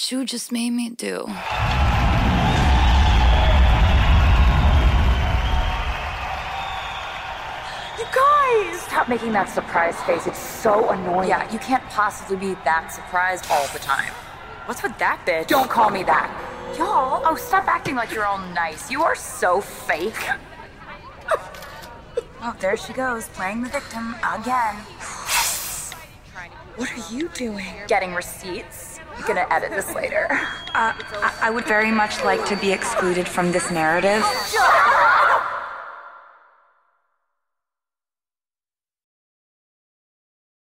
what you just made me do. You guys! Stop making that surprise face. It's so annoying. Yeah, you can't possibly be that surprised all the time. What's with that bitch? Don't call me that. Y'all, oh, stop acting like you're all nice. You are so fake. oh, there she goes, playing the victim again. What are you doing? Getting receipts. Gonna edit this later. Uh, I, I would very much like to be excluded from this narrative. Shut